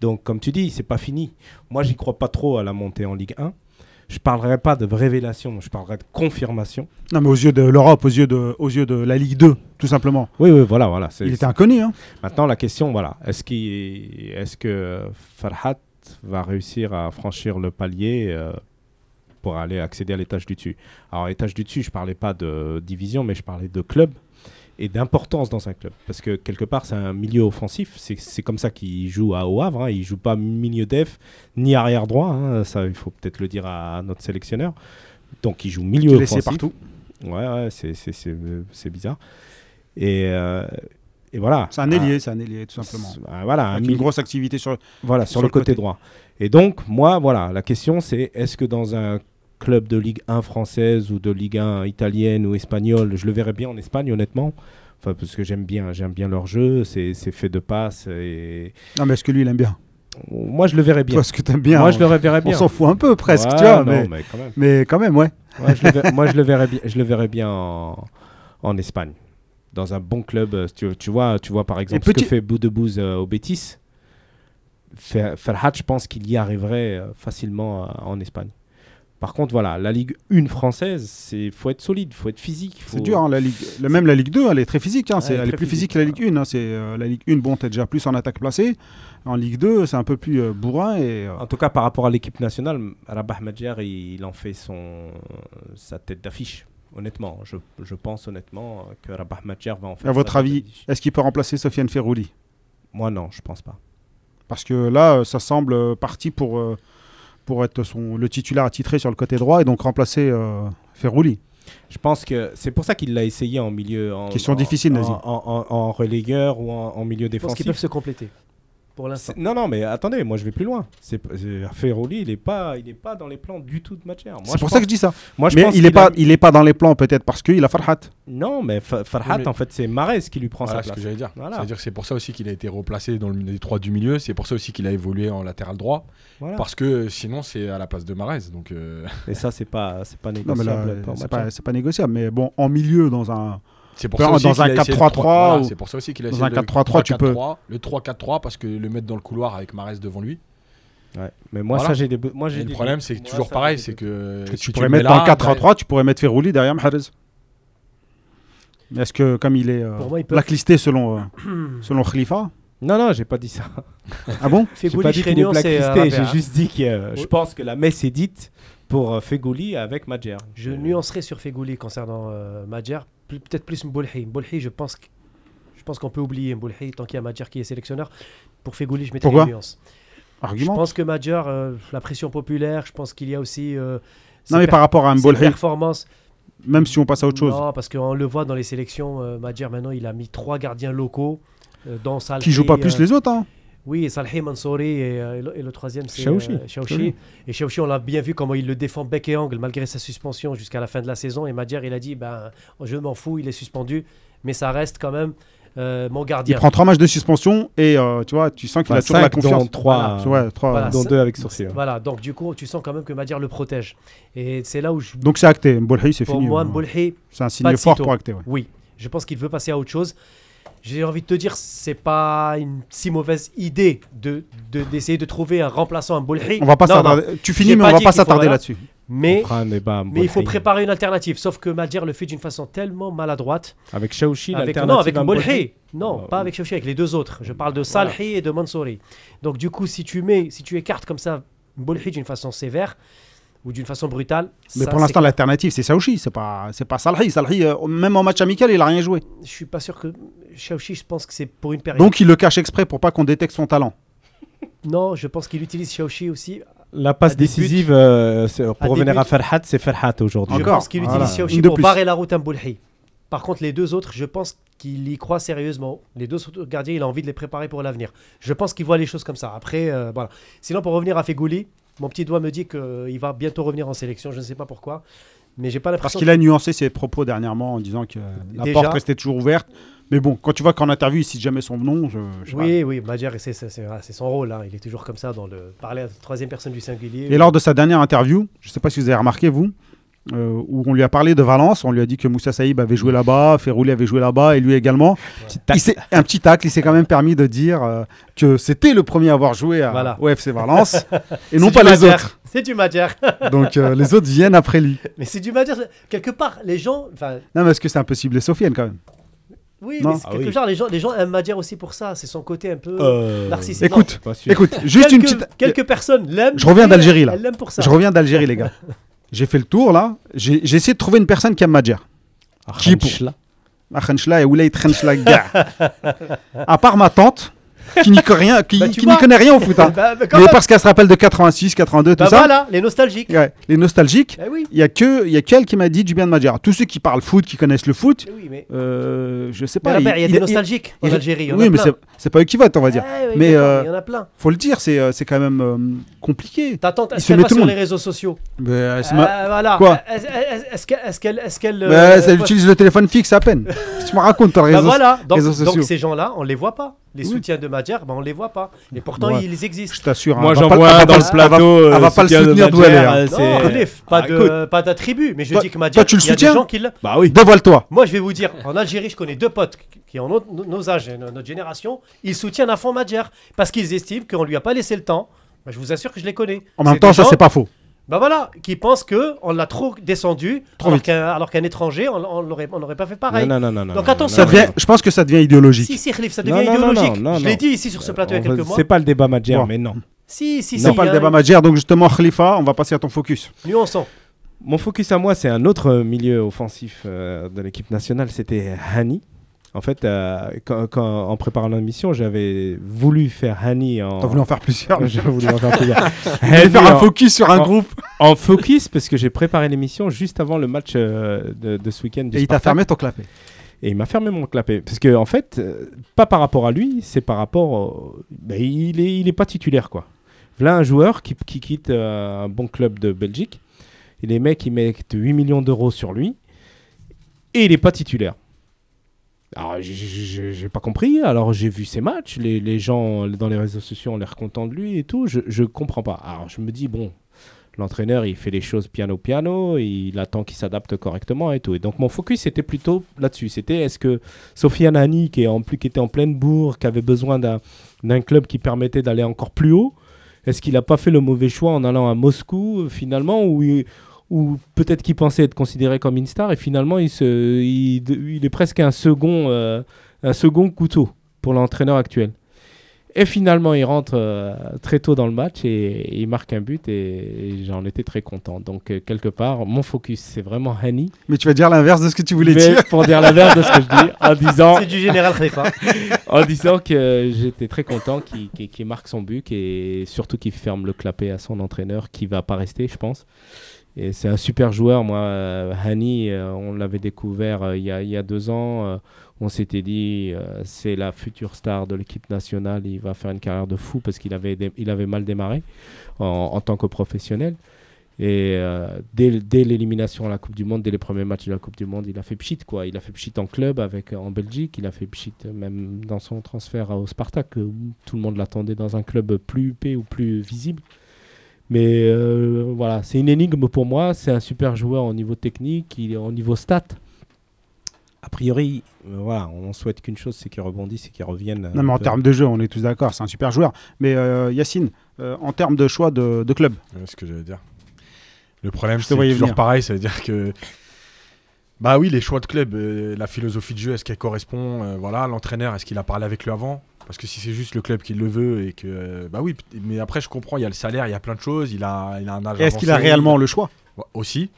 Donc comme tu dis, c'est pas fini. Moi, j'y crois pas trop à la montée en Ligue 1 je parlerai pas de révélation, je parlerai de confirmation. Non, mais aux yeux de l'Europe, aux yeux de, aux yeux de la Ligue 2, tout simplement. Oui, oui, voilà, voilà. Il était inconnu. Hein. Maintenant, la question, voilà, est-ce est, est que Farhat va réussir à franchir le palier euh, pour aller accéder à l'étage du dessus? Alors, l'étage du dessus, je parlais pas de division, mais je parlais de club et d'importance dans un club. Parce que quelque part, c'est un milieu offensif. C'est comme ça qu'il joue à Au Havre. Hein. Il joue pas milieu def ni arrière droit. Hein. Ça, il faut peut-être le dire à, notre sélectionneur. Donc, il joue milieu offensif. partout. Ouais, ouais c'est bizarre. Et, euh, et voilà. C'est un ailier, c'est un ailier, tout simplement. Ah, voilà, Avec une grosse activité sur, voilà, sur, le, côté droit. Et donc, moi, voilà, la question, c'est est-ce que dans un club de Ligue 1 française ou de Ligue 1 italienne ou espagnole. Je le verrais bien en Espagne, honnêtement. Enfin, parce que j'aime bien, j'aime bien leur jeu, c'est fait de passe. Et... Non, mais est-ce que lui, il aime bien? Moi, je le verrais bien. Parce que aimes bien. Moi, je le verrais bien. On s'en fout un peu, presque, tu vois. mais, quand même. mais, quand même. ouais. moi, je le verrais bien, je le verrais bien en, en Espagne. Dans un bon club. Euh, tu, tu, vois, tu vois, par exemple, ce que fait Boudebouze euh, au Betis. Ferhat, je pense qu'il y arriverait euh, facilement en Espagne. Par contre, voilà, la Ligue 1 française, c'est faut être solide, faut être physique. C'est dur, hein, la Ligue, même la Ligue 2, elle est très physique. Hein, elle, est, plus physique, que la Ligue 1. Hein, c'est euh, la Ligue 1, bon, t'es déjà plus en attaque placée. En Ligue 2, c'est un peu plus euh, bourrin et. Euh, en tout cas, par rapport à l'équipe nationale, Rabah Madjer, il, en fait son sa tête d'affiche. Honnêtement, je, je, pense honnêtement que Rabah Madjer va en faire. À votre avis, est-ce qu'il peut remplacer Sofiane Ferrouli? Moi, non, je pense pas. Parce que là, ça semble parti pour pour être son, le titulaire attitré sur le côté droit et donc remplacer euh, Ferrouli. Je pense que c'est pour ça qu'il l'a essayé en milieu. En, Question difficile, en, en, en, relégueur ou en, milieu défensif. Pense qu'ils peuvent se compléter pour l'instant. Non, non, mais attendez, moi je vais plus loin. C'est Ferroli, il n'est pas, il est pas dans les plans du tout de Matcher. C'est pour ça que je dis ça. Moi, je mais il n'est pas, il est pas dans les plans peut-être parce qu'il a Farhat. Non, mais Farhat, en fait, c'est Mares qui lui prend sa place. ce que j'allais dire. C'est-à-dire c'est pour ça aussi qu'il a été replacé dans le les trois du milieu. C'est pour ça aussi qu'il a évolué en latéral droit. Parce que sinon, c'est à la place de Mares. Donc. Euh, Et ça, c'est pas, c'est pas négociable. C'est pas, pas négociable. Mais bon, en milieu, dans un c'est pour, ça aussi dans un 4-3-3 c'est pour ça aussi qu'il a dans un 4-3-3 tu peux le 3-4-3 parce que le mettre dans le couloir avec Marès devant lui. Ouais. Mais moi ça j'ai des moi j'ai le problème c'est toujours pareil, c'est que, tu pourrais mettre dans le 4-3-3, tu pourrais mettre Ferrouli derrière Mahrez. Est-ce que comme il est euh, blacklisté selon euh, selon Khalifa? Non, non, j'ai pas dit ça. Ah bon? J'ai pas dit qu'il est blacklisté, j'ai juste dit que euh, je pense que la messe est dite pour Fegouli avec Madjer. Je nuancerai sur Fegouli concernant Madjer peut-être plus Mboulhi. Mboulhi, je pense je pense qu'on peut oublier Mboulhi tant qu'il y a Madjer qui est sélectionneur. Pour Fegouli, je mettrai une nuance. Argument. Je pense que Madjer, euh, la pression populaire, je pense qu'il y a aussi. Euh, non, mais par rapport à Mboulhi. performance. même si on passe à autre chose. Non, parce qu'on le voit dans les sélections, euh, maintenant il a mis trois gardiens locaux euh, dans Salhi. Qui jouent pas plus euh, les autres. Hein. Oui, Salhi Mansouri et, euh, et le, et le troisième c'est Chaouchi. euh, Chaouchi. Et Chaouchi, on l'a bien vu comment il le défend bec et angle malgré sa suspension jusqu'à la fin de la saison. Et Madjer, il a dit ben, je m'en fous, il est suspendu, mais ça reste quand même euh, mon Il gardien. prend trois matchs de suspension et euh, tu vois, tu sens qu'il Enfin, a toujours la confiance. dont trois, Ouais, trois. Voilà. dont deux avec sourcil. Voilà, donc du coup, tu sens quand même que Madjer le protège. Et c'est là où je, Donc c'est acté. Mbolhi, c'est pour fini. moi, hein. Mbolhi, C'est un signe de fort pour acter. ouais. Oui, je pense qu'il veut passer à autre chose. J'ai envie de te dire, c'est pas une si mauvaise idée de de- d'essayer de, trouver un remplaçant à Mbolhi. On va pas Non. Tu finis, mais on va pas s'attarder là-dessus. Mais, il faut préparer une alternative. Sauf que Madjer le fait d'une façon tellement maladroite. Avec Chaouchi, Avec, non, avec à Mbolhi. Non, pas avec Chauchi, avec les deux autres. Je parle de Salhi et de Mansouri. Donc du coup, si tu mets, si tu écartes comme ça Mbolhi d'une façon sévère ou d'une façon brutale, Mais ça, pour l'instant, l'alternative, c'est Saouchi. C'est pas, c'est pas Salhi. Salhi, euh, même en match amical, il a rien joué. je suis pas sûr que Chauchi, je pense que c'est pour une période. Donc il le cache exprès pour pas qu'on détecte son talent. non, je pense qu'il utilise Chauchi aussi La passe décisive, euh, pour revenir à. Ferhat, c'est Ferhat aujourd'hui. Je pense qu'il voilà. utilise de pour plus. barrer la route à Mboulhi. Par contre, les deux autres, je pense qu'il y croit sérieusement. Les deux autres gardiens, il a envie de les préparer pour l'avenir. Je pense qu'il voit les choses comme ça. Après, euh, voilà. Sinon, pour revenir à Fegouli, mon petit doigt me dit qu'il va bientôt revenir en sélection. Je ne sais pas pourquoi. Mais j'ai pas Parce l'impression qu'il a nuancé ses propos dernièrement en disant que la Déjà. porte restait toujours ouverte. Mais bon, quand tu vois qu'en interview, il cite jamais son nom, je, je sais Oui, oui, Madjer, c'est c'est- son rôle. hein. Il est toujours comme ça dans le parler à la troisième personne du singulier. Et lors de sa dernière interview, je ne sais pas si vous avez remarqué, vous, euh, où on lui a parlé de Valence, on lui a dit que Moussa Saïb avait joué là-bas, Ferrouli avait joué là-bas, et lui également. Il s'est- un petit tacle, il s'est quand même permis de dire euh, que c'était le premier à avoir joué à, Voilà. au FC Valence, et non pas les autres. C'est du Madjer. Donc euh, les autres viennent après lui. mais c'est du Madjer. Quelque part, les gens. Non, mais est-ce que c'est impossible, Sofiane quand même? Oui, Non? mais c'est Ah quelque oui. part, les gens, les gens aiment Madjer aussi pour ça. C'est son côté un peu Euh, narcissique. Écoute, écoute, juste une quelques, petite. quelques personnes l'aiment. Je reviens d'Algérie, là. Elles l'aiment pour ça. Je reviens d'Algérie, les gars. J'ai fait le tour là. J'ai j'ai essayé de trouver une personne qui aime Madjer. Qui pour? Akhenchla et Oulay Khenchla gars. À part ma tante, qui n'y connaît rien, qui, Bah, tu qui n'y vois. connaît rien au foot. hein. Bah, bah, Mais même. parce qu'elle se rappelle de 86, 82, tout ça. voilà, les nostalgiques. Ouais, les nostalgiques. Eh oui. Il y a que, il y a qu'elle qui m'a dit du bien de Madjer. Tous ceux qui parlent foot, qui connaissent le foot, Eh oui, mais. euh, je sais pas. Il y a il- des il- nostalgiques en il- Algérie. il oui, mais c'est- pas eux qui votent, on va dire. Eh Mais, euh, il y en a plein. Faut le dire, c'est, euh, c'est quand même euh, compliqué. Ta tante, il est-ce se met sur les réseaux sociaux Euh, Voilà. Quoi Est-ce- qu'elle. Est-ce qu'elle. Elle utilise le téléphone fixe à peine. tu me racontes ton Bah réseau. voilà, donc, réseaux donc ces gens-là, on les voit pas. Les Oui. soutiens de Madjer, bah, on les voit pas. Et pourtant, Ouais. ils existent. Je t'assure. hein, Moi, j'en vois dans le plateau. Elle va euh, pas le soutien de soutenir d'où elle est. Euh, pas Ah, d'attribut, mais je Toi- dis que Madjer, toi, tu le il y a des soutiens gens qui le- Bah oui. Dévoile-toi. Moi, je vais vous dire, en Algérie, je connais deux potes qui ont nos, nos âges, et notre génération, ils soutiennent à fond Madjer parce qu'ils estiment qu'on lui a pas laissé le temps. Bah, je vous assure que je les connais. En même temps, ça, c'est pas faux. Bah voilà, qui pensent que on l'a trop descendu, Trop alors qu'un alors qu'un étranger, on, on l'aurait on n'aurait pas fait pareil. Non, non, non, non. Donc attention, Ça non, devient, non. je pense que ça devient idéologique. Si, si, Khalif, ça Non, devient non, non, idéologique. non, non, je l'ai dit ici sur ce plateau il y a On va- quelques mois. C'est pas le débat Madjer, mais non. Si, si, si. C'est pas le débat Madjer, donc justement, Khalifa, on va passer à ton focus. Nuançons. Mon focus à moi, c'est un autre milieu offensif euh, de l'équipe nationale, c'était Hani. En fait, euh, quand, quand- en préparant l'émission, j'avais voulu faire Hani en. T'as voulu en faire plusieurs. J'ai voulu en faire plusieurs. Faire un en- focus sur un en- groupe en focus parce que j'ai préparé l'émission juste avant le match euh, de, de ce week-end. et il t'a fermé ton clapet. Et il m'a fermé mon clapet. Parce que, en fait, euh, pas par rapport à lui, c'est par rapport. au- ben, il, est, il est pas titulaire, quoi. Voilà un joueur qui, qui quitte euh, un bon club de Belgique. Et les mecs, ils mettent 8 millions d'euros sur lui. Et il est pas titulaire. Alors, j'ai- j'ai pas compris. Alors, j'ai vu ses matchs. Les, les gens dans les réseaux sociaux ont l'air contents de lui et tout. Je, je comprends pas. Alors, je me dis, bon, l'entraîneur, il fait les choses piano-piano. Il attend qu'il s'adapte correctement et tout. Et donc, mon focus était plutôt là-dessus. C'était est-ce que Sofiane Hani, qui, est en plus, qui était en pleine bourre, qui avait besoin d'un d'un club qui permettait d'aller encore plus haut, est-ce qu'il n'a pas fait le mauvais choix en allant à Moscou, euh, finalement, où, il- où peut-être qu'il pensait être considéré comme une star et finalement, il, se, il, il est presque un second, euh, un second couteau pour l'entraîneur actuel. Et finalement, il rentre euh, très tôt dans le match et, il marque un but et, j'en étais très content. Donc, euh, quelque part, mon focus, c'est vraiment Hani. Mais tu vas dire l'inverse de ce que tu voulais dire. Pour dire l'inverse de ce que je dis, en disant. C'est du général Khalifa. en disant que j'étais très content qu'il marque son but et surtout qu'il ferme le clapet à son entraîneur qui va pas rester, je pense. Et c'est un super joueur. Moi, euh, Hani, on l'avait découvert il y, a, il y a deux ans on s'était dit euh, c'est la future star de l'équipe nationale, il va faire une carrière de fou parce qu'il avait, il avait mal démarré en, tant que professionnel. Et euh, dès, l'élimination à la Coupe du Monde, dès les premiers matchs de la Coupe du Monde, il a fait pchit quoi. Il a fait pchit en club avec en Belgique, il a fait pchit même dans son transfert au Spartak où tout le monde l'attendait dans un club plus huppé ou plus visible. Mais euh, voilà, c'est une énigme pour moi. C'est un super joueur au niveau technique, il est au niveau stat a priori, euh, voilà, on souhaite qu'une chose, c'est qu'il rebondisse et qu'il revienne. Non, mais en termes de jeu, on est tous d'accord, c'est un super joueur. Mais euh, Yacine, euh, en termes de choix de, club C'est ce que j'allais dire. Le problème, c'est toujours pareil, ça veut dire que. Bah oui, les choix de club, la philosophie de jeu, est-ce qu'elle correspond Voilà, l'entraîneur, est-ce qu'il a parlé avec lui avant? Parce que si c'est juste le club qui le veut et que. bah oui, mais après, je comprends, il y a le salaire, il y a plein de choses, il a, il a un âge. Est-ce qu'il a réellement le choix? Aussi.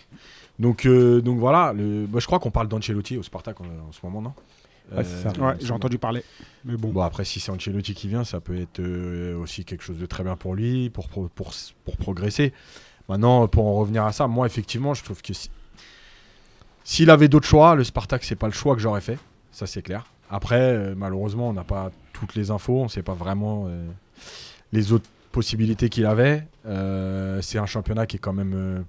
Donc, euh, donc voilà, le... je crois qu'on parle d'Ancelotti au Spartak en, ce moment, non? Ouais, euh, j'ai entendu parler. Mais bon. bon. après, si c'est Ancelotti qui vient, ça peut être euh, aussi quelque chose de très bien pour lui, pour, pour, pour, progresser. Maintenant, pour en revenir à ça, moi, effectivement, je trouve que s'il avait d'autres choix, le Spartak, c'est pas le choix que j'aurais fait. Ça, c'est clair. Après, malheureusement, on n'a pas toutes les infos. On ne sait pas vraiment les autres possibilités qu'il avait. c'est un championnat qui est quand même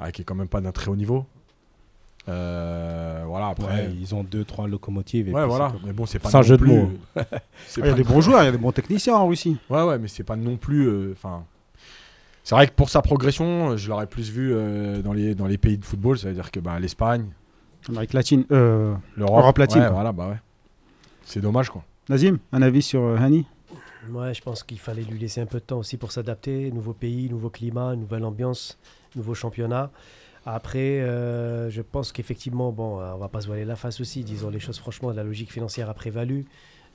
ah, qui est quand même pas d'un très haut niveau. Euh, voilà, après. ils ont deux, trois locomotives. ouais, voilà. Mais bon, c'est pas Sans jeu de mots. Il y a des bons joueurs, il y a des bons techniciens en Russie. Ouais, ouais, mais c'est pas non plus. Euh, enfin. C'est vrai que pour sa progression, je l'aurais plus vu euh, dans, les, dans les pays de football. Ça veut dire que bah, l'Espagne. L'Amérique latine. L'Europe latine. Ouais, voilà, bah ouais. C'est dommage, quoi. Nazim, un avis sur Hani? Ouais, je pense qu'il fallait lui laisser un peu de temps aussi pour s'adapter. Nouveau pays, nouveau climat, nouvelle ambiance nouveau championnat. Après, euh, je pense qu'effectivement, bon, euh, on va pas se voiler la face aussi, disons les choses franchement, la logique financière a prévalu.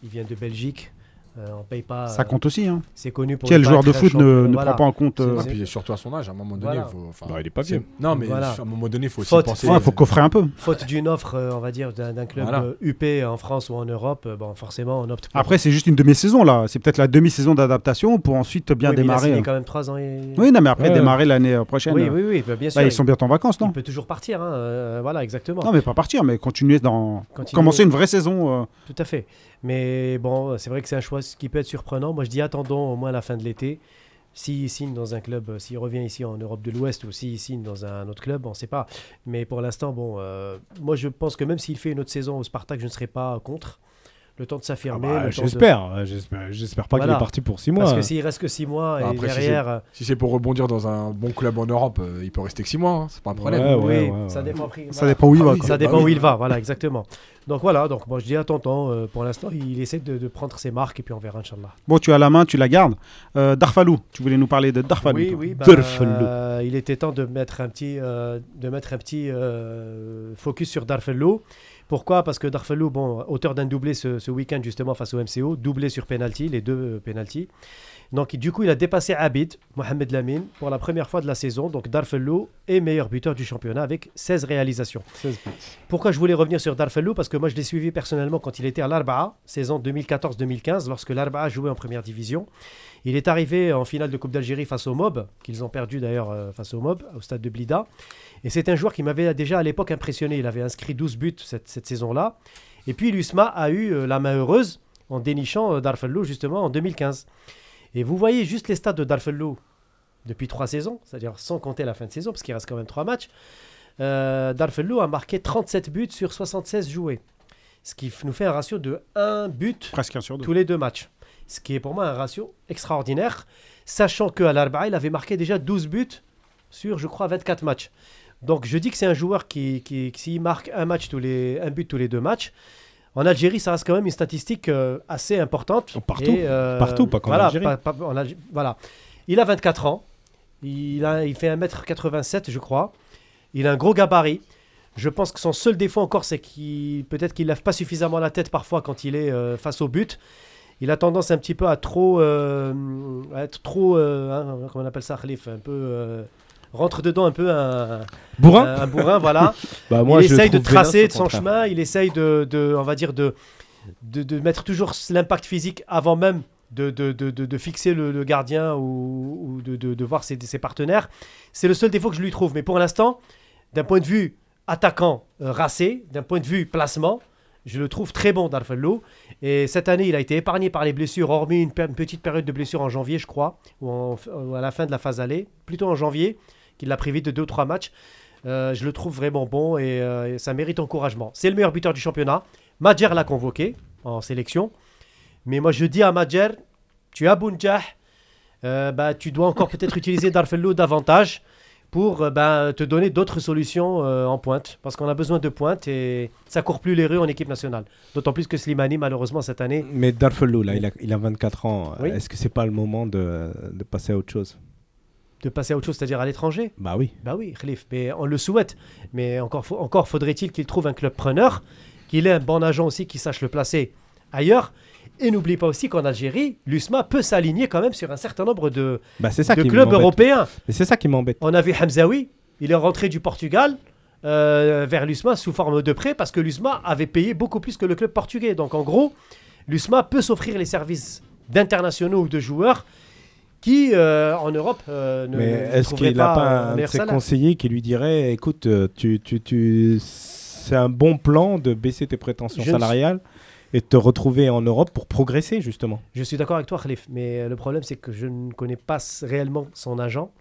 Il vient de Belgique, euh, on paye pas. Ça compte aussi. Hein. C'est connu pour. Quel joueur de foot ne, ne prend pas en compte euh... puis surtout à son âge, à un moment donné, faut, bah, il est pas bien. Non, mais à un moment donné, il faut aussi penser. Il faut coffrer un peu. Faute d'une offre, euh, on va dire, d'un club UP en France ou en Europe, euh, bon, forcément, on opte. Pour... Après, c'est juste une demi-saison là. C'est peut-être la demi-saison d'adaptation pour ensuite bien démarrer. il est quand même 3 ans. Et... Oui, non, mais après démarrer l'année prochaine. Oui, oui, oui, bah, bien sûr. ils sont bientôt en vacances, non Il peut toujours partir, hein, voilà, exactement. Non, mais pas partir, mais continuer dans. Commencer une vraie saison. Tout à fait. Mais bon, c'est vrai que c'est un choix qui peut être surprenant. Moi, je dis attendons au moins la fin de l'été. S'il signe dans un club, s'il revient ici en Europe de l'Ouest ou s'il signe dans un autre club, on ne sait pas. Mais pour l'instant, bon, euh, moi je pense que même s'il fait une autre saison au Spartak, je ne serai pas contre le temps de s'affirmer. Ah bah, j'espère, j'espère pas qu'il est parti pour 6 mois. Parce que s'il reste que 6 mois et derrière. Euh, si c'est pour rebondir dans un bon club en Europe, euh, il peut rester que 6 mois, hein, c'est pas un problème. oui, ça dépend, ça dépend où il va. Ça dépend où il va, voilà, exactement. Donc voilà, donc moi je dis attends, euh, pour l'instant il essaie de, prendre ses marques et puis on verra Inch'Allah. Bon, tu as la main, tu la gardes. Darfalou, tu voulais nous parler de Darfalou. Oui, oui, bah, il était temps de mettre un petit, de mettre un petit focus sur Darfalou. Pourquoi? Parce que Darfalou, bon, auteur d'un doublé ce, week-end justement face au MCO, doublé sur penalty, les deux euh, penalty. Donc du coup, il a dépassé Abid, Mohamed Lamine, pour la première fois de la saison. Donc Darfalou est meilleur buteur du championnat avec 16 réalisations. Pourquoi je voulais revenir sur Darfalou? Parce que moi, je l'ai suivi personnellement quand il était à l'Arba'a, saison 2014-2015, lorsque l'Arba'a jouait en première division. Il est arrivé en finale de Coupe d'Algérie face au Mob, qu'ils ont perdu d'ailleurs euh, face au Mob, au stade de Blida. Et c'est un joueur qui m'avait déjà à l'époque impressionné. Il avait inscrit 12 buts cette, saison-là. Et puis l'USMA a eu euh, la main heureuse en dénichant euh, Darfellou justement en 2015. Et vous voyez juste les stats de Darfellou depuis trois saisons, c'est-à-dire sans compter la fin de saison, parce qu'il reste quand même trois matchs. Euh, a marqué 37 buts sur 76 joués. Ce qui nous fait un ratio de 1 but Presque sur tous les deux matchs. Ce qui est pour moi un ratio extraordinaire, sachant qu'à l'Arba'a, il avait marqué déjà 12 buts sur, je crois, 24 matchs. Donc je dis que c'est un joueur qui, qui, s'il marque un match tous les, un but tous les deux matchs, en Algérie, ça reste quand même une statistique euh, assez importante. Partout, euh, partout, pas qu'en Algérie. voilà. Il a 24 ans. Il, a, il fait 1m87, je crois. Il a un gros gabarit. Je pense que son seul défaut encore, c'est qu'il peut-être qu'il lève pas suffisamment la tête parfois quand il est euh, face au but. il a tendance un petit peu à trop, à être trop, hein, comment on appelle ça, Khalif, un peu rentre dedans un peu un bourrin, un, bourrin voilà. bah, moi, il essaye de tracer de son chemin, il essaye de, de, on va dire de, de, de mettre toujours l'impact physique avant même de, de, de, de, fixer le, gardien ou, ou de, voir ses, ses partenaires. C'est le seul défaut que je lui trouve. Mais pour l'instant, d'un point de vue attaquant euh, racé, d'un point de vue placement, je le trouve très bon, Darfello. Et cette année, il a été épargné par les blessures, hormis une, petite période de blessure en janvier, je crois, ou, à la fin de la phase allée, plutôt en janvier, qu'il l'a privé de 2 ou 3 matchs. Euh, je le trouve vraiment bon et, euh, ça mérite encouragement. C'est le meilleur buteur du championnat. Madjer l'a convoqué en sélection. Mais moi, je dis à Madjer, tu as Bounjah, euh, bah, tu dois encore peut-être utiliser Darfello davantage pour euh, bah, te donner d'autres solutions euh, en pointe. Parce qu'on a besoin de pointe et ça court plus les rues en équipe nationale. D'autant plus que Slimani, malheureusement, cette année. Mais Darfello, là, il a, il a 24 ans. Est-ce que c'est pas le moment de, de, passer à autre chose? De passer à autre chose, c'est-à-dire à, l'étranger Bah oui. Bah oui, Khalif. Mais on le souhaite. Mais encore, encore faudrait-il qu'il trouve un club preneur, qu'il ait un bon agent aussi qui sache le placer ailleurs. Et n'oublie pas aussi qu'en Algérie, l'USMA peut s'aligner quand même sur un certain nombre de, bah, ça de clubs européens. Mais c'est ça qui m'embête. On a vu Hamzaoui, il est rentré du Portugal euh, vers l'USMA sous forme de prêt parce que l'USMA avait payé beaucoup plus que le club portugais. Donc en gros, l'USMA peut s'offrir les services d'internationaux ou de joueurs qui euh, en Europe euh, ne Mais est-ce qu'il n'a pas un de ses conseillers qui lui dirait écoute, tu, tu, tu, c'est un bon plan de baisser tes prétentions salariales et te retrouver en Europe pour progresser justement. Je suis d'accord avec toi Khalif, mais le problème c'est que je ne connais pas réellement son agent.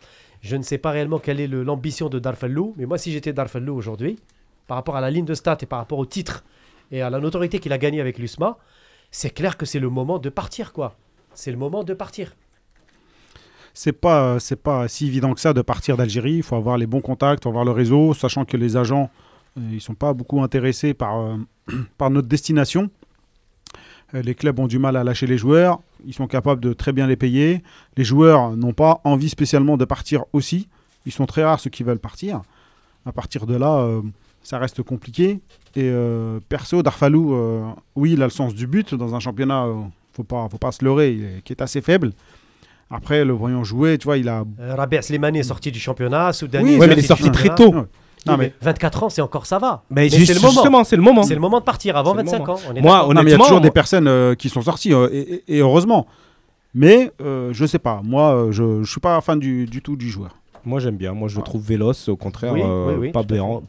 Je ne sais pas réellement quelle est l'ambition de Darfallou, mais moi si j'étais Darfallou aujourd'hui, par rapport à la ligne de stats et par rapport au titre et à la notoriété qu'il a gagné avec l'USMA, c'est clair que c'est le moment de partir quoi. C'est le moment de partir. C'est pas c'est pas si évident que ça de partir d'Algérie, il faut avoir les bons contacts, faut avoir le réseau, sachant que les agents euh, ils sont pas beaucoup intéressés par euh, par notre destination. Euh, les clubs ont du mal à lâcher les joueurs. Ils sont capables de très bien les payer. Les joueurs n'ont pas envie spécialement de partir aussi. Ils sont très rares ceux qui veulent partir. À partir de là, ça reste compliqué. Et perso, Darfalou, oui, il a le sens du but dans un championnat. faut pas, faut pas se leurrer, qui est assez faible. Après, le voyant jouer, tu vois, il a. Rabia Slimani est sorti du championnat. Soudani oui, mais il est sorti très tôt. Non, mais 24 ans, c'est encore ça va. Mais, c'est le moment. c'est le moment. C'est le moment de partir avant 25 ans. Moi, honnêtement, il y a toujours des personnes euh, qui sont sorties euh, et, heureusement. Mais euh, je sais pas. Moi, je, ne suis pas fan du, du tout du joueur. Moi j'aime bien. Moi je le trouve véloce, au contraire, pas,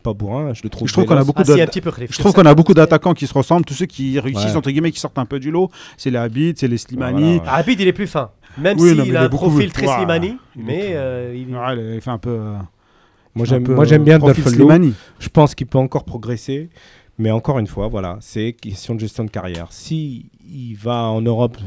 pas bourrin. Je le trouve. Je trouve qu'on a beaucoup. Ah, je trouve qu'on a beaucoup d'attaquants qui se ressemblent. Tous ceux qui réussissent entre guillemets, qui sortent un peu du lot, c'est les Habib, c'est les Slimani. Habib il est plus fin. Même s'il a un profil très Slimani, mais il fait un peu. Moi j'aime, moi j'aime bien Dolphin Je pense qu'il peut encore progresser. Mais encore une fois, voilà, c'est question de gestion de carrière. Si il va en Europe,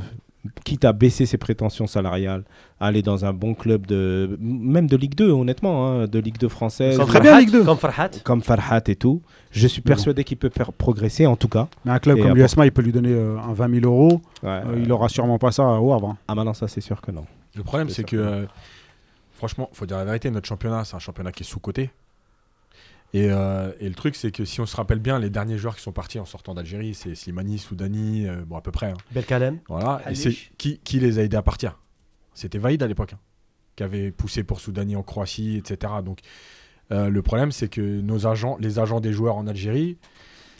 quitte à baisser ses prétentions salariales, aller dans un bon club de même de Ligue 2, honnêtement, hein, de Ligue 2 française, très bien Ligue 2, comme Farhat, comme Farhat et tout. Je suis persuadé qu'il peut progresser, en tout cas. Mais un club comme l'USMA, il peut lui donner euh, un 20 000 euros. Euh, il aura sûrement pas ça au avant. Ah maintenant, ça c'est sûr que non. Le problème, c'est que franchement, faut dire la vérité, notre championnat, c'est un championnat qui est Euh, et, le truc, c'est que si on se rappelle bien, les derniers joueurs qui sont partis en sortant d'Algérie, c'est Slimani, Soudani, euh, bon, à peu près. Hein. Belkalem. Voilà. Et c'est qui, qui, les a aidés à partir? C'était Vaïd à l'époque, hein, qui avait poussé pour Soudani en Croatie, etc. Donc, euh, le problème, c'est que nos agents, les agents des joueurs en Algérie.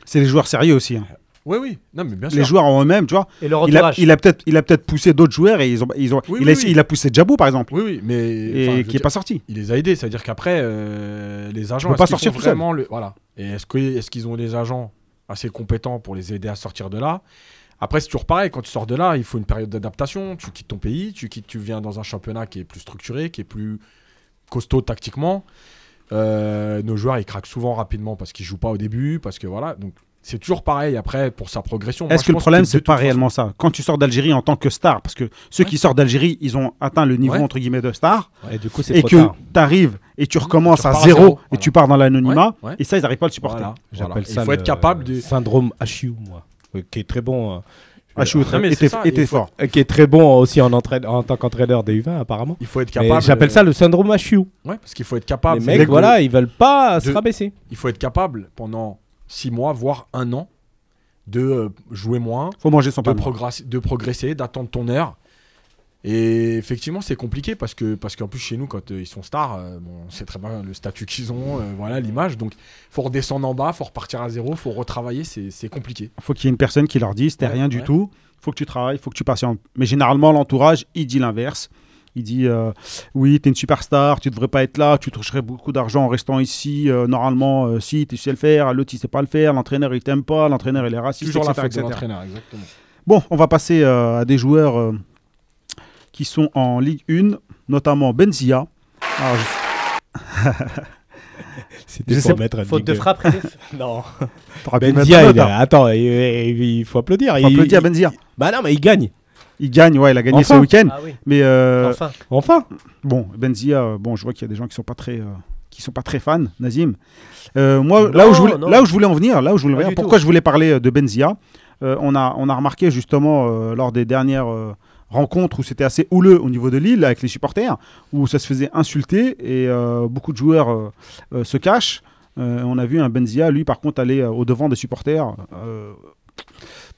C'est des joueurs sérieux aussi. Hein. Oui, oui. Non, mais bien sûr. Les joueurs en eux-mêmes, tu vois. Et leur il, a, il a peut-être, il a peut-être poussé d'autres joueurs et ils ont, ils ont, il, a, il, a, poussé Djabou par exemple. Oui, oui, mais et qui n'est pas sorti. Il les a aidés, c'est-à-dire qu'après, euh, les agents, ne pas sortir vraiment le, voilà. Et est-ce qu'ils est ont des agents assez compétents pour les aider à sortir de là? Après, c'est toujours pareil. Quand tu sors de là, il faut une période d'adaptation. Tu quittes ton pays, tu quittes, tu viens dans un championnat qui est plus structuré, qui est plus costaud tactiquement. Euh, nos joueurs, ils craquent souvent rapidement parce qu'ils jouent pas au début, parce que voilà. Donc c'est toujours pareil après pour sa progression. Est-ce que le problème, c'est pas réellement ça? Quand tu sors d'Algérie en tant que star, parce que ceux qui sortent d'Algérie, ils ont atteint le niveau entre guillemets de star, et, du coup, et que tu arrives et tu recommences à, zéro, et tu pars dans l'anonymat, et ça, ils n'arrivent pas à le supporter. J'appelle ça Il faut être capable du syndrome HU, moi, qui est très bon. HU était, fort. Qui est très bon aussi en, en tant qu'entraîneur des U20 apparemment. Il faut être capable. J'appelle ça le syndrome HU. Ouais, parce qu'il faut être capable. Les mecs, voilà, ils veulent pas se rabaisser. Il faut être capable pendant six mois, voire un an, de jouer moins, faut manger son de, de progresser, d'attendre ton heure. Et effectivement, c'est compliqué parce que parce qu'en plus chez nous, quand ils sont stars, bon, c'est très bien le statut qu'ils ont, voilà l'image. Donc, faut redescendre en bas, faut repartir à zéro, faut retravailler, c'est compliqué. Il faut qu'il y ait une personne qui leur dise, t'es rien du tout faut que tu travailles, faut que tu patientes. Mais généralement, l'entourage, il dit l'inverse. Il dit euh, oui, tu es une superstar, tu devrais pas être là, tu toucherais beaucoup d'argent en restant ici. Euh, normalement, euh, si tu sais le faire, l'autre il sait pas le faire, l'entraîneur il t'aime pas, l'entraîneur il est raciste. Toujours la faute de l'entraîneur, exactement. Bon, on va passer à des joueurs qui sont en Ligue 1, notamment Benzia. Alors, C'était pour mettre Faute de frappe, Non. Benzia, il attends, il, faut applaudir. Il faut applaudir Benzia. Bah non, mais il gagne. Il gagne, ouais, il a gagné ce week-end. Ah mais euh, enfin. enfin. Bon, Benzia, euh, bon, je vois qu'il y a des gens qui sont pas très, euh, qui sont pas très fans, Nazim. moi, là où je voulais, là où je voulais en venir, là où je voulais, pourquoi je voulais parler de Benzia, on a, on a remarqué justement lors des dernières rencontre où c'était assez houleux au niveau de Lille avec les supporters, où ça se faisait insulter et euh, beaucoup de joueurs euh, euh, se cachent. on a vu un Benzia, lui par contre, aller au devant des supporters,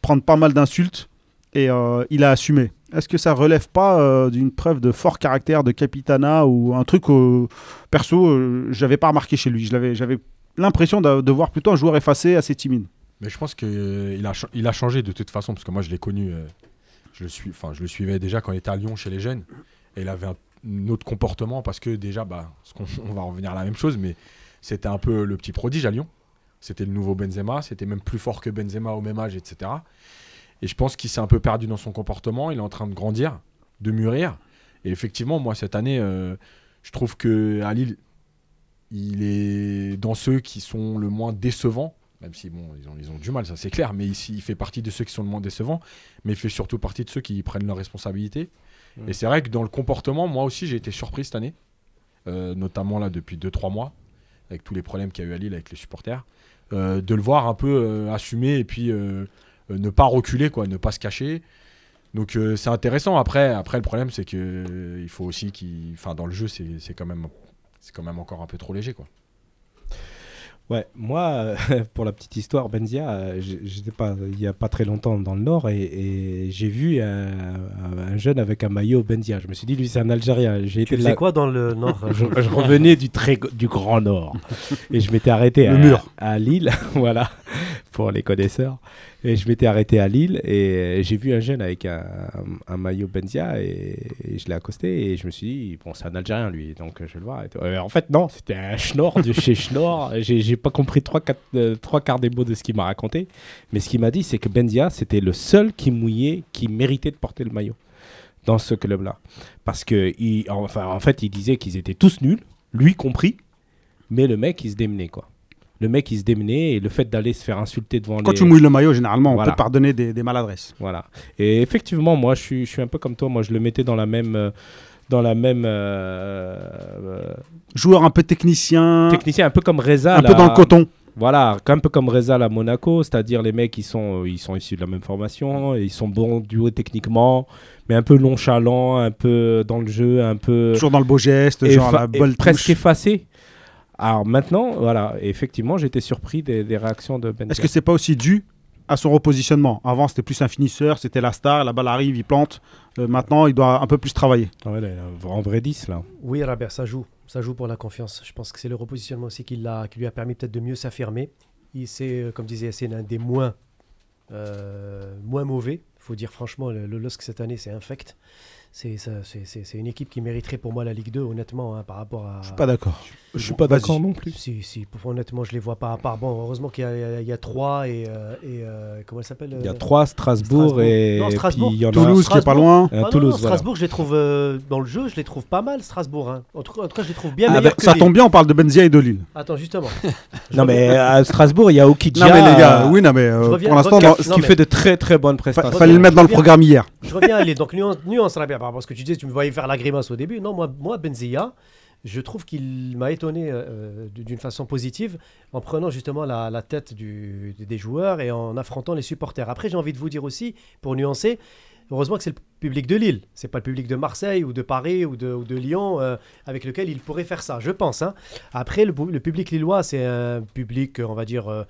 prendre pas mal d'insultes et il a assumé. Est-ce que ça relève pas d'une preuve de fort caractère, de capitana ou un truc perso, j'avais pas remarqué chez lui. J'avais l'impression de, voir plutôt un joueur effacé, assez timide. Mais je pense qu'il a, il a changé de toute façon, parce que moi je l'ai connu je le, suis, je le suivais déjà quand il était à Lyon chez les jeunes. Et il avait un, autre comportement parce que déjà, bah, on, va revenir à la même chose, mais c'était un peu le petit prodige à Lyon. C'était le nouveau Benzema, c'était même plus fort que Benzema au même âge, etc. Et je pense qu'il s'est un peu perdu dans son comportement. Il est en train de grandir, de mûrir. Et effectivement, moi, cette année, euh, je trouve que à Lille, il est dans ceux qui sont le moins décevants même si bon, ils ont, ils ont du mal, ça c'est clair, mais ici, il fait partie de ceux qui sont le moins décevants, mais il fait surtout partie de ceux qui prennent leurs responsabilités. Mm. Et c'est vrai que dans le comportement, moi aussi, j'ai été surpris cette année, euh, notamment là depuis 2-3 mois, avec tous les problèmes qu'il y a eu à Lille avec les supporters, euh, de le voir un peu euh, assumer et puis ne pas reculer, quoi, ne pas se cacher. Donc c'est intéressant. Après, après, le problème, c'est que il faut aussi qu'il. Enfin, dans le jeu, c'est quand, même, quand même encore un peu trop léger, quoi. Ouais, moi, pour la petite histoire, Benzia, euh, j'étais pas il y a pas très longtemps dans le Nord et, j'ai vu un, jeune avec un maillot Benzia. Je me suis dit, lui, c'est un Algérien. J'ai été là... quoi dans le Nord je, revenais du très du Grand Nord et je m'étais arrêté à, mur. à Lille, voilà, pour les connaisseurs. Et je m'étais arrêté à Lille et j'ai vu un jeune avec un, maillot Benzia et, je l'ai accosté et je me suis dit, bon, c'est un Algérien lui, donc je vais le voir. Euh, en fait, non, c'était un Schnorr de chez Schnorr. J'ai pas compris trois, quatre, euh, trois quarts des mots de ce qu'il m'a raconté. Mais ce qu'il m'a dit, c'est que Benzia, c'était le seul qui mouillait, qui méritait de porter le maillot dans ce club-là. Parce que, il, enfin, en fait, il disait qu'ils étaient tous nuls, lui compris, mais le mec, il se démenait, quoi le mec il se démenait et le fait d'aller se faire insulter devant Quand tu mouilles le maillot, généralement, on peut pardonner des, maladresses. Voilà. Et effectivement, moi je suis, je suis un peu comme toi, moi je le mettais dans la même. Euh, dans la même euh, euh, joueur un peu technicien. Technicien un peu comme Reza un peu dans le coton. Voilà un peu comme Reza à Monaco. C'est-à-dire les mecs ils sont ils sont issus de la même formation. Ils sont bons du haut techniquement mais un peu nonchalant un peu dans le jeu un peu toujours dans le beau geste genre la presque effacé alors maintenant, voilà, effectivement, j'étais surpris des, réactions de Ben. Est-ce que c'est pas aussi dû à son repositionnement? Avant, c'était plus un finisseur, c'était la star, la balle arrive, il plante. Euh, maintenant, il doit un peu plus travailler. Ah ouais, là, en vrai 10 là. Oui, Robert, ça joue. Ça joue pour la confiance. Je pense que c'est le repositionnement aussi qui, qui lui a permis peut-être de mieux s'affirmer. Il c'est, euh, comme disait c'est un des moins, euh, moins mauvais. Il faut dire franchement, le, le LOSC cette année, c'est infect c'est une équipe qui mériterait pour moi la Ligue 2, honnêtement, hein, par rapport à. Je suis pas d'accord. Je suis pas d'accord non plus. Si, si, honnêtement, je les vois pas. À part, bon, heureusement qu'il y, y, a trois et. Euh, et euh, comment elle s'appelle Il y a euh, trois, Strasbourg, et. Non, Strasbourg. Puis, y en a Toulouse qui est pas loin. Ah, Toulouse, Strasbourg, je les trouve. dans le jeu, je les trouve pas mal, Strasbourg. Hein. En, tout, cas, je les trouve bien ah, meilleurs. ça tombe bien, on parle de Benzia et de Lille. Attends, justement. non, mais à Strasbourg, il y a Okidja. Non, mais les gars, oui, non, mais pour l'instant. Ce qui fait de très très bonnes prestations. Fallait le mettre dans le programme hier. Je reviens à Lille. Donc, nuance, par ce que tu disais, tu me voyais faire la grimace au début. Non, moi, moi Benzia, je trouve qu'il m'a étonné euh, d'une façon positive en prenant justement la, tête des joueurs et en affrontant les supporters. Après, j'ai envie de vous dire aussi, pour nuancer, Heureusement que c'est le public de Lille, c'est pas le public de Marseille ou de Paris ou de, Lyon euh, avec lequel il pourrait faire ça, je pense. Hein. Après, le, public lillois, c'est un public, on va dire, euh,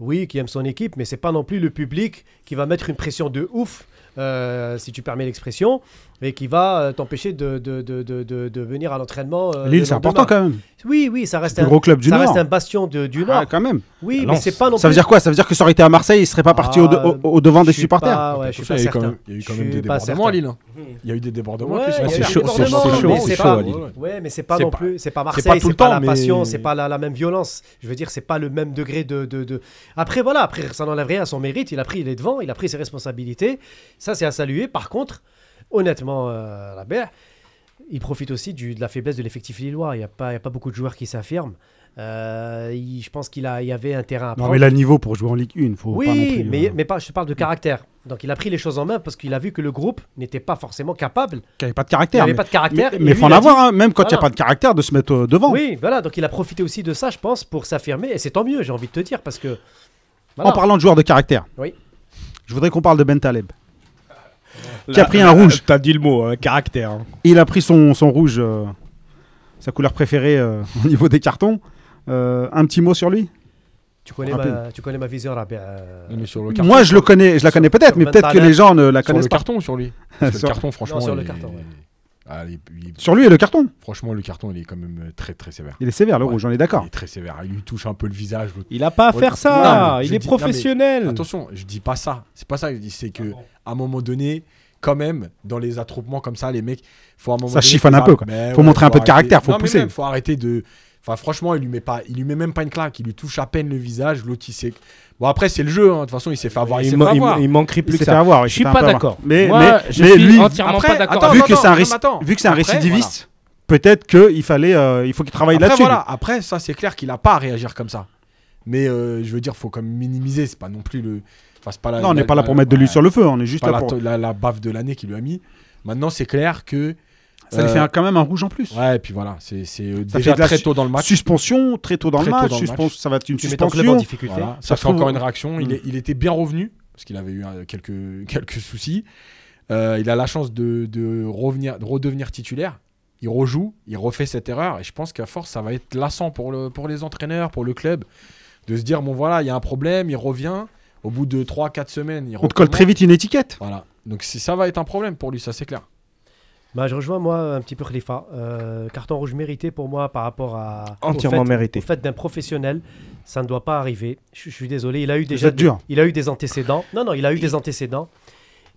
oui, qui aime son équipe, mais c'est pas non plus le public qui va mettre une pression de ouf euh, si tu permets l'expression, et qui va euh, t'empêcher de, de, de, de, venir à l'entraînement. Euh, Lille, c'est important quand même. Oui, oui, ça reste un gros club du ça Nord. reste un bastion du ah, Nord. quand même. Oui, mais c'est pas non Ça veut dire quoi? Ça veut dire que ça aurait été à Marseille, il serait pas parti au, au, devant des supporters. Pas, ouais, je suis pas il, y a eu quand même des débordements à Lille. Hein. Il y a eu des débordements. c'est chaud, c'est chaud, à Lille. Ouais, mais c'est pas non plus, c'est pas Marseille, c'est pas la passion, c'est pas la même violence. Je veux dire, c'est pas le même degré de. Après, voilà, après, ça n'enlève rien à son mérite. Il a pris, il est devant, il a pris ses responsabilités. Ça, c'est à saluer. Par contre, honnêtement, euh, il profite aussi du, de la faiblesse de l'effectif lillois. Il n'y a, pas, a pas beaucoup de joueurs qui s'affirment. Euh, je pense qu'il y avait un terrain à prendre. Non, mais il a le niveau pour jouer en Ligue 1. Faut oui, pas non plus, mais, euh, mais pas, je parle de caractère. Donc il a pris les choses en main parce qu'il a vu que le groupe n'était pas forcément capable. Qu'il avait pas de caractère. Il avait pas de caractère. Mais il faut en avoir, hein, même quand il n'y a pas de caractère, de se mettre devant. Oui, voilà. Donc il a profité aussi de ça, je pense, pour s'affirmer. Et c'est tant mieux, j'ai envie de te dire, parce que. En parlant de joueurs de caractère. Oui. Je voudrais qu'on parle de Ben Taleb qui a pris un rouge. T'as dit le mot, hein, caractère. Hein. Il a pris son, son rouge, euh, sa couleur préférée euh, au niveau des cartons. Euh, un petit mot sur lui? Tu connais, ma, tu connais ma vision Moi, je le connais, je la connais peut-être, mais peut-être que les gens ne la connaissent sur le carton sur lui? le carton, franchement. sur le carton. Ah, sur lui et le carton? Franchement, le carton, il est quand même très très sévère. Il est sévère, le rouge, on est d'accord. Il est très sévère. Il lui touche un peu le visage. Il a pas à faire ça. il est professionnel. attention, je dis pas ça. C'est pas ça que je dis. C'est que à un moment donné, quand même, dans les attroupements comme ça, les mecs, faut un moment ça chiffonne un peu. Quoi. faut montrer un peu de caractère, faut pousser. Faut arrêter de. Enfin, franchement, il lui met pas, il lui met même pas une claque, il lui touche à peine le visage. L'autre, il sait. Bon, après, c'est le jeu. Hein. De toute façon, il s'est fait avoir. Il, il, il, il manquerait plus que ça. Avoir, je suis pas d'accord. Mais, mais, je suis lui, entièrement pas d'accord. Vu, que c'est un, vu que c'est un récidiviste, peut-être qu'il fallait, euh, il faut qu'il travaille là-dessus. Voilà. Après, ça, c'est clair qu'il a pas à réagir comme ça. Mais euh, je veux dire, faut quand même minimiser. C'est pas non plus le non, on n'est pas là pour mettre de l'huile sur le feu, on est juste là pour. La, baffe de l'année qu'il lui a mis. Maintenant, c'est clair que. Ça lui fait euh, quand même un rouge en plus. Ouais, et puis voilà, c'est euh, déjà très tôt dans le match. Suspension, très tôt dans le match. Ça va être une suspension. difficulté. Ça, fait encore une réaction. Il, il, était bien revenu, parce qu'il avait eu euh, quelques, quelques soucis. il a la chance de, de, revenir, de redevenir titulaire. Il rejoue, il refait cette erreur. Et je pense qu'à force, ça va être lassant pour, le, pour les entraîneurs, pour le club, de se dire bon voilà, il y a un problème, il revient. Au bout de 3-4 semaines, il On te colle très vite une étiquette. Voilà. Donc ça va être un problème pour lui, ça c'est clair. Bah, je rejoins moi un petit peu Khalifa. Euh, carton rouge mérité pour moi par rapport à entièrement au fait, mérité. Au fait d'un professionnel, ça ne doit pas arriver. Je, suis désolé, il a eu déjà dur. il a eu des antécédents. Non non, il a eu des antécédents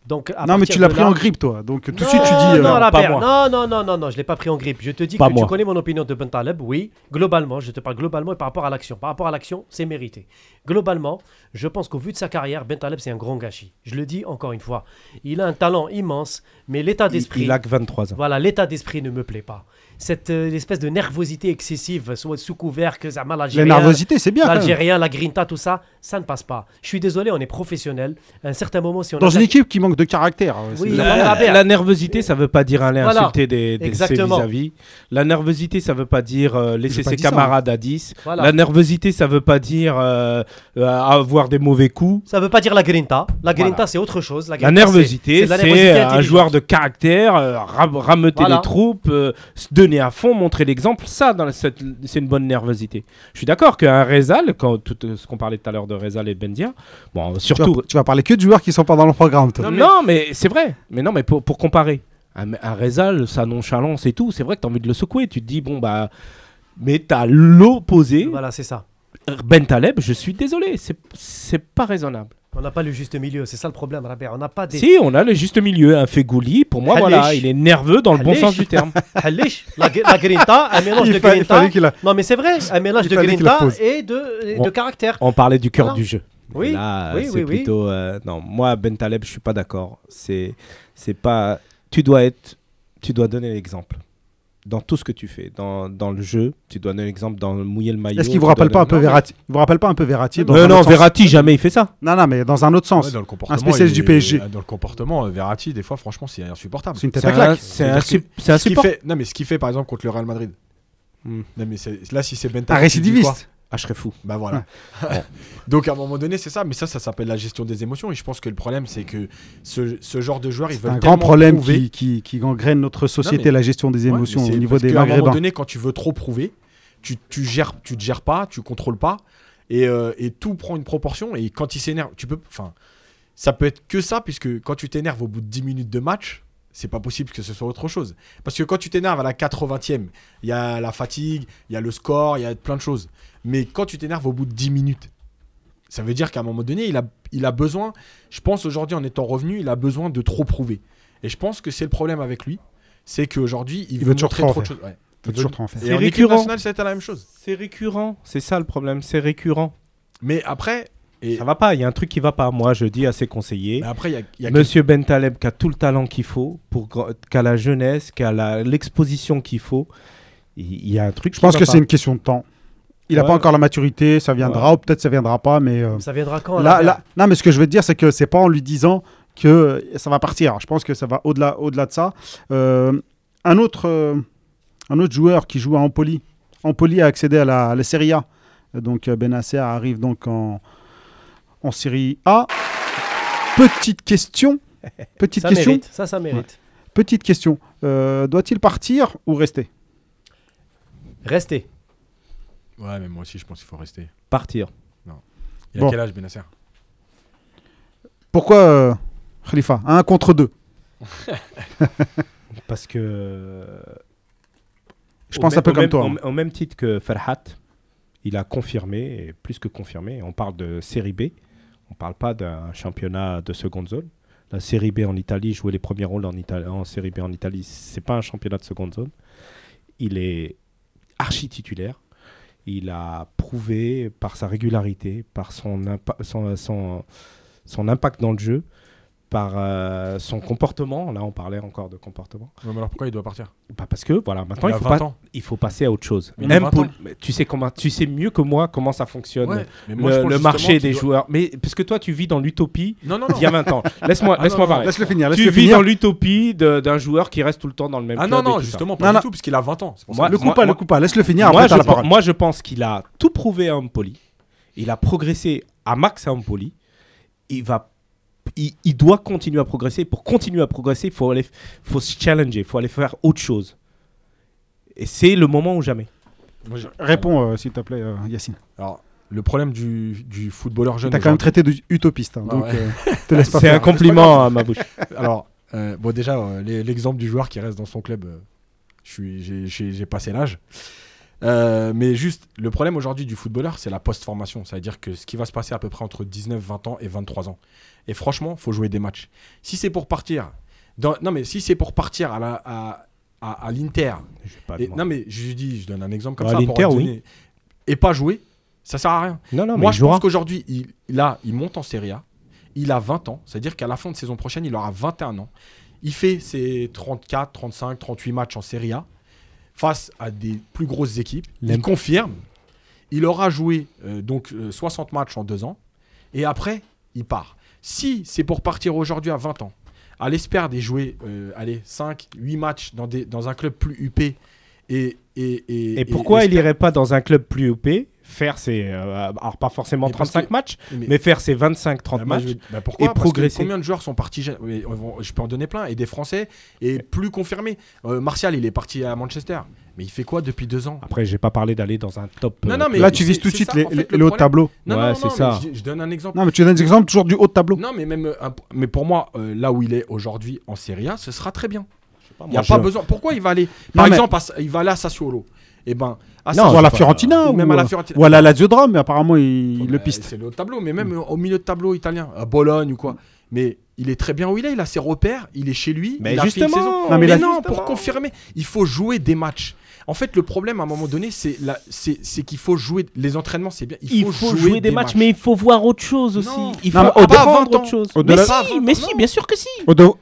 non, mais tu l'as pris en grippe, toi. Donc tout de suite, tu dis. Non, euh, pas moi. non, non, non, non, non, je l'ai pas pris en grippe. Je te dis que tu connais mon opinion de Ben Taleb. Oui, globalement, je te parle globalement et par rapport à l'action. Par rapport à l'action, c'est mérité. Globalement, je pense qu'au vu de sa carrière, Ben Taleb, c'est un grand gâchis. Je le dis encore une fois. Il a un talent immense, mais l'état d'esprit. Il, a que 23 ans. Voilà, l'état d'esprit ne me plaît pas cette euh, espèce de nervosité excessive, soit sous couvert que ça mal La nervosité, c'est bien. L'Algérien, la grinta, tout ça, ça ne passe pas. Je suis désolé, on est professionnel. À un certain moment, si on dans une équipe qui manque de caractère. Oui, la, nervosité, ça veut pas dire aller insulter des, des ses vis-à-vis. La nervosité, ça veut pas dire euh, laisser ses camarades à 10. La nervosité, ça veut pas dire euh, avoir des mauvais coups. Ça veut pas dire la grinta. La grinta, c'est autre chose. La, nervosité, c'est un joueur de caractère, rameuter les troupes, de à fond, montrer l'exemple, ça, c'est une bonne nervosité. Je suis d'accord qu'un Rezal, quand tout euh, ce qu'on parlait tout à l'heure de Rezal et Bendia, bon, surtout. Tu vas, parler que de joueurs qui sont pas dans le programme, Non, mais, c'est vrai. Mais non, mais pour, comparer, un, un Rezal, sa nonchalance et tout, c'est vrai que tu as envie de le secouer. Tu te dis, bon, bah. Mais tu as l'opposé. Voilà, c'est ça. Ben Taleb, je suis désolé, c'est pas raisonnable. On n'a pas le juste milieu, c'est ça le problème, Robert. On n'a pas des. Si, on a le juste milieu. Un Fegouli, pour moi, voilà, il est nerveux dans le bon sens du terme. la, la grinta, un mélange de grinta. Non, mais c'est vrai, un mélange de grinta et de, de caractère. On parlait du cœur du jeu. Oui, Là, oui, oui, plutôt. Euh, non, moi, Ben Taleb, je suis pas d'accord. C'est, c'est pas. Tu dois être. Tu dois donner l'exemple dans tout ce que tu fais, dans, dans le jeu. Tu dois donner l'exemple dans mouiller le maillot. Est-ce qu'il vous rappelle pas un peu Verratti vous rappelle pas un peu Verratti dans Non, non, Verratti jamais il fait ça. Non, non, mais dans un autre sens. dans le comportement, un spécialiste du PSG. Dans le comportement, euh, Verratti, des fois, franchement, c'est insupportable. C'est une tête à claque. C'est insupportable. Non, mais ce qu'il fait, par exemple, contre le Real Madrid. Hmm. Non, mais là, si c'est Un récidiviste. Ah, je serais fou. Bah voilà. Donc à un moment donné, c'est ça. Mais ça, ça s'appelle la gestion des émotions. Et je pense que le problème, c'est que ce, ce, genre de joueurs, ils veulent. un grand problème qui, qui, qui, gangrène notre société, la gestion des émotions au niveau des Maghrébins. À un moment donné, quand tu veux trop prouver, tu, tu gères, tu te gères pas, tu contrôles pas, et, euh, et tout prend une proportion. Et quand il s'énerve, tu peux. Enfin, ça peut être que ça, puisque quand tu t'énerves au bout de 10 minutes de match, c'est pas possible que ce soit autre chose. Parce que quand tu t'énerves à la 80e, il y a la fatigue, il y a le score, il y a plein de choses. Mais quand tu t'énerves au bout de 10 minutes, ça veut dire qu'à un moment donné, il a, il a besoin, je pense aujourd'hui en étant revenu, il a besoin de trop prouver. Et je pense que c'est le problème avec lui, c'est qu'aujourd'hui, il, veut, toujours trop, de choses. Et en récurrent. c'était la même chose. C'est récurrent, c'est ça le problème, c'est récurrent. Mais après, et... Ça va pas, il y a un truc qui va pas. Moi, je dis à ses conseillers. après, y a, Monsieur Bentaleb qui a tout le talent qu'il faut, pour a la jeunesse, qui a l'exposition qu'il faut. Il y a un truc. Je pense que c'est une question de temps. Il n'a pas encore la maturité, ça viendra, ou peut-être ça viendra pas, mais. Euh, ça viendra quand là, là, Non, mais ce que je veux dire, c'est que c'est pas en lui disant que ça va partir. Je pense que ça va au-delà au -delà de ça. Euh, un, autre, euh, un autre joueur qui joue à Empoli, Empoli a accédé à la, la Serie A. Donc Benasser arrive donc en, en Série A. Petite question. Petite ça question. Mérite. Ça, ça mérite. Petite question. Euh, doit-il partir ou rester? Rester. Ouais, mais moi aussi, je pense qu'il faut rester. Partir. Non. Il a quel âge, Benasser? Pourquoi euh, Khalifa? Un contre deux. Parce que. Je pense un peu comme toi. Hein. Au, même titre que Farhat, il a confirmé, et plus que confirmé, on parle de série B. On ne parle pas d'un championnat de seconde zone. La Série B en Italie, jouer les premiers rôles en, Italie, en Série B en Italie, c'est pas un championnat de seconde zone. Il est archi titulaire. Il a prouvé par sa régularité, par son, impact dans le jeu, par euh, son comportement. Là, on parlait encore de comportement. mais alors pourquoi il doit partir? Bah Parce que voilà, maintenant il, faut, pas, il faut passer à autre chose. Même tu sais comment, tu sais mieux que moi comment ça fonctionne le, marché des joueurs. Mais parce que toi, tu vis dans l'utopie d'il y a 20 ans. Laisse-moi, ah, laisse-moi parler. Laisse le finir. tu vis dans l'utopie d'un joueur qui reste tout le temps dans le même ah, club. Ah non non, justement pas du tout parce qu'il a 20 ans. Moi, le coup pas, le coup pas. Laisse le finir. Moi, je, moi, je pense qu'il a tout prouvé à Empoli. Il a progressé à max à Empoli. Il va il, doit continuer à progresser. Pour continuer à progresser, il faut, aller, faut se challenger, il faut aller faire autre chose. Et c'est le moment ou jamais. Réponds, euh, s'il te plaît, euh, Yacine. Alors, le problème du, du footballeur jeune. T'as quand même traité d'utopiste, hein, donc euh, te laisse pas C'est un compliment à ma bouche. Alors, bon, déjà, l'exemple du joueur qui reste dans son club, j'ai passé l'âge. Mais juste, le problème aujourd'hui du footballeur, c'est la post-formation. C'est-à-dire que ce qui va se passer à peu près entre 19, 20 ans et 23 ans. Et franchement, faut jouer des matchs. Si c'est pour partir, non mais si c'est pour partir à la, à, à, l'Inter, non mais je dis, je donne un exemple comme ça. L'Inter, oui. Et pas jouer, ça sert à rien. Non, non, Moi, je pense qu'aujourd'hui, il, là, il monte en Serie A. Il a 20 ans, c'est-à-dire qu'à la fin de saison prochaine, il aura 21 ans. Il fait ses 34, 35, 38 matchs en Serie A face à des plus grosses équipes. Il confirme. Il aura joué euh, donc 60 euh, matchs en deux ans. Et après, il part. Si c'est pour partir aujourd'hui à 20 ans, à l'espère des jouer euh, allez, 5, 8 matchs dans, des, dans un club plus huppé et, et, et, pourquoi il irait pas dans un club plus huppé faire ses euh, alors pas forcément 35 matchs mais, faire ses 25 30 bah, matchs bah, pourquoi? Et progresser combien de joueurs sont partis je peux en donner plein et des français et plus confirmés euh, Martial il est parti à Manchester mais il fait quoi depuis deux ans? Après, j'ai pas parlé d'aller dans un top. Non, non, mais là, tu vises tout de suite les, le haut tableau. Non, ouais, c'est ça. Je, donne un exemple. Non, mais tu donnes un exemple toujours du haut tableau. Non, mais même, mais pour moi, euh, là où il est aujourd'hui en Serie A, ce sera très bien. Il n'y a pas besoin. Pourquoi il va aller Par exemple, il va aller à Sassuolo? Eh ben, à non, ou à la Fiorentina, ou, même à la Fiorentina. Ou à la Lazio Drame, mais apparemment il, le piste. C'est le haut tableau, mais même au milieu de tableau italien, à Bologne ou quoi. Mais il est très bien où il est, il a ses repères, il est chez lui. Mais il justement, a saison. Non, mais, non, pour confirmer, il faut jouer des matchs. En fait, le problème à un moment donné, c'est c'est qu'il faut jouer les entraînements, c'est bien. Il faut, jouer, des, matchs, mais il faut voir autre chose aussi. il faut apprendre autre chose. Mais si, mais si, bien sûr que si.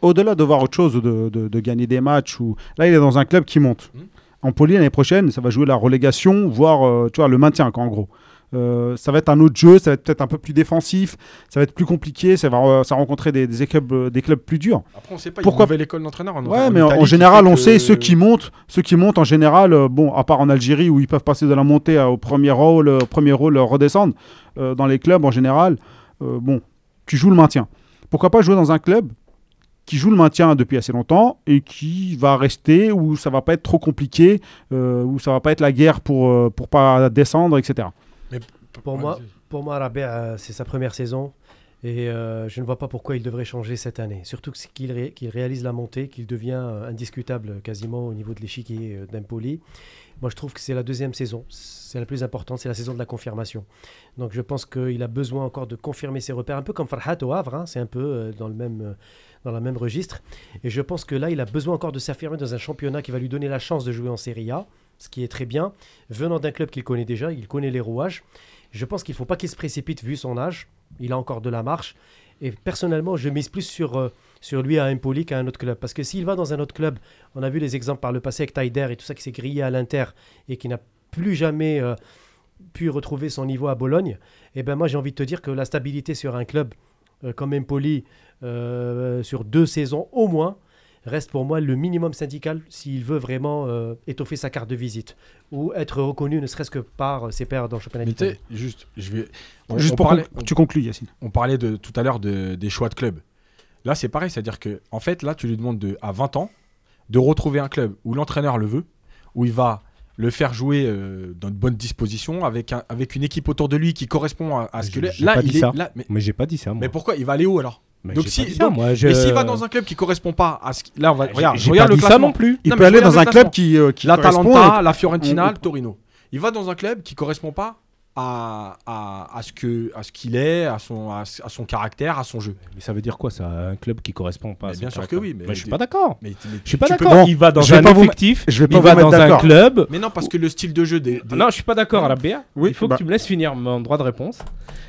Au-delà de voir autre chose, de, de, gagner des matchs, ou là, il est dans un club qui monte. Hmm. En Poli l'année prochaine, ça va jouer la relégation, voire euh, tu vois, le maintien, en gros. Euh, ça va être un autre jeu, ça va être peut-être un peu plus défensif, ça va être plus compliqué, ça va, ça rencontrer des, des, clubs, des clubs plus durs. Après, on sait pas, Pourquoi l'école d'entraîneur. Ouais, mais en, général, on sait ceux qui montent, ceux qui montent en général, bon, à part en Algérie où ils peuvent passer de la montée au premier rôle, au premier rôle redescendre, dans les clubs en général, bon, tu joues le maintien. Pourquoi pas jouer dans un club qui joue le maintien depuis assez longtemps et qui va rester où ça va pas être trop compliqué, euh, où ça va pas être la guerre pour euh, pour pas descendre, etc. Mais pour moi, pour moi, euh, c'est sa première saison et je ne vois pas pourquoi il devrait changer cette année. Surtout qu'il réalise la montée, qu'il devient indiscutable quasiment au niveau de l'échiquier d'Empoli. Moi, je trouve que c'est la deuxième saison. C'est la plus importante, c'est la saison de la confirmation. Donc, je pense qu'il a besoin encore de confirmer ses repères, un peu comme Farhat au Havre. Hein. c'est un peu dans le même dans le même registre. Et je pense que là, il a besoin encore de s'affirmer dans un championnat qui va lui donner la chance de jouer en Serie A, ce qui est très bien. Venant d'un club qu'il connaît déjà, il connaît les rouages. Je pense qu'il ne faut pas qu'il se précipite vu son âge. Il a encore de la marche. Et personnellement, je mise plus sur, euh, sur lui à Empoli qu'à un autre club. Parce que s'il va dans un autre club, on a vu les exemples par le passé avec Taider et tout ça qui s'est grillé à l'Inter et qui n'a plus jamais euh, pu retrouver son niveau à Bologne. Et eh ben moi, j'ai envie de te dire que la stabilité sur un club euh, comme Empoli euh, sur deux saisons au moins reste pour moi le minimum syndical s'il veut vraiment euh, étoffer sa carte de visite ou être reconnu ne serait-ce que par ses pairs dans le championnat d'Italie. Juste, je vais. juste pour tu conclues, Yacine. On parlait de, tout à l'heure de, des choix de club. Là, c'est pareil, c'est-à-dire que en fait, là, tu lui demandes de, à 20 ans de retrouver un club où l'entraîneur le veut, où il va le faire jouer euh, dans de bonnes dispositions avec, un, avec une équipe autour de lui qui correspond à, ce que là il est là mais, mais j'ai pas dit ça mais pourquoi? Il va aller où alors? Donc si, mais s'il va dans un club qui correspond pas à ce là on va regarde, regarde le classement non plus il peut aller dans un club qui, euh, qui l'Atalanta la Fiorentina le Torino il va dans un club qui correspond pas à, à, à, ce que à ce qu'il est, à son à, son caractère, à son jeu. Mais ça veut dire quoi ça Un club qui correspond pas à Bien sûr que oui, mais, je suis pas d'accord. Je suis pas d'accord. il va dans un effectif, je vais pas il va dans un club. Mais non, parce que le style de jeu des. Non, je suis pas d'accord, la BA. Il faut que bah. tu me laisses finir mon droit de réponse.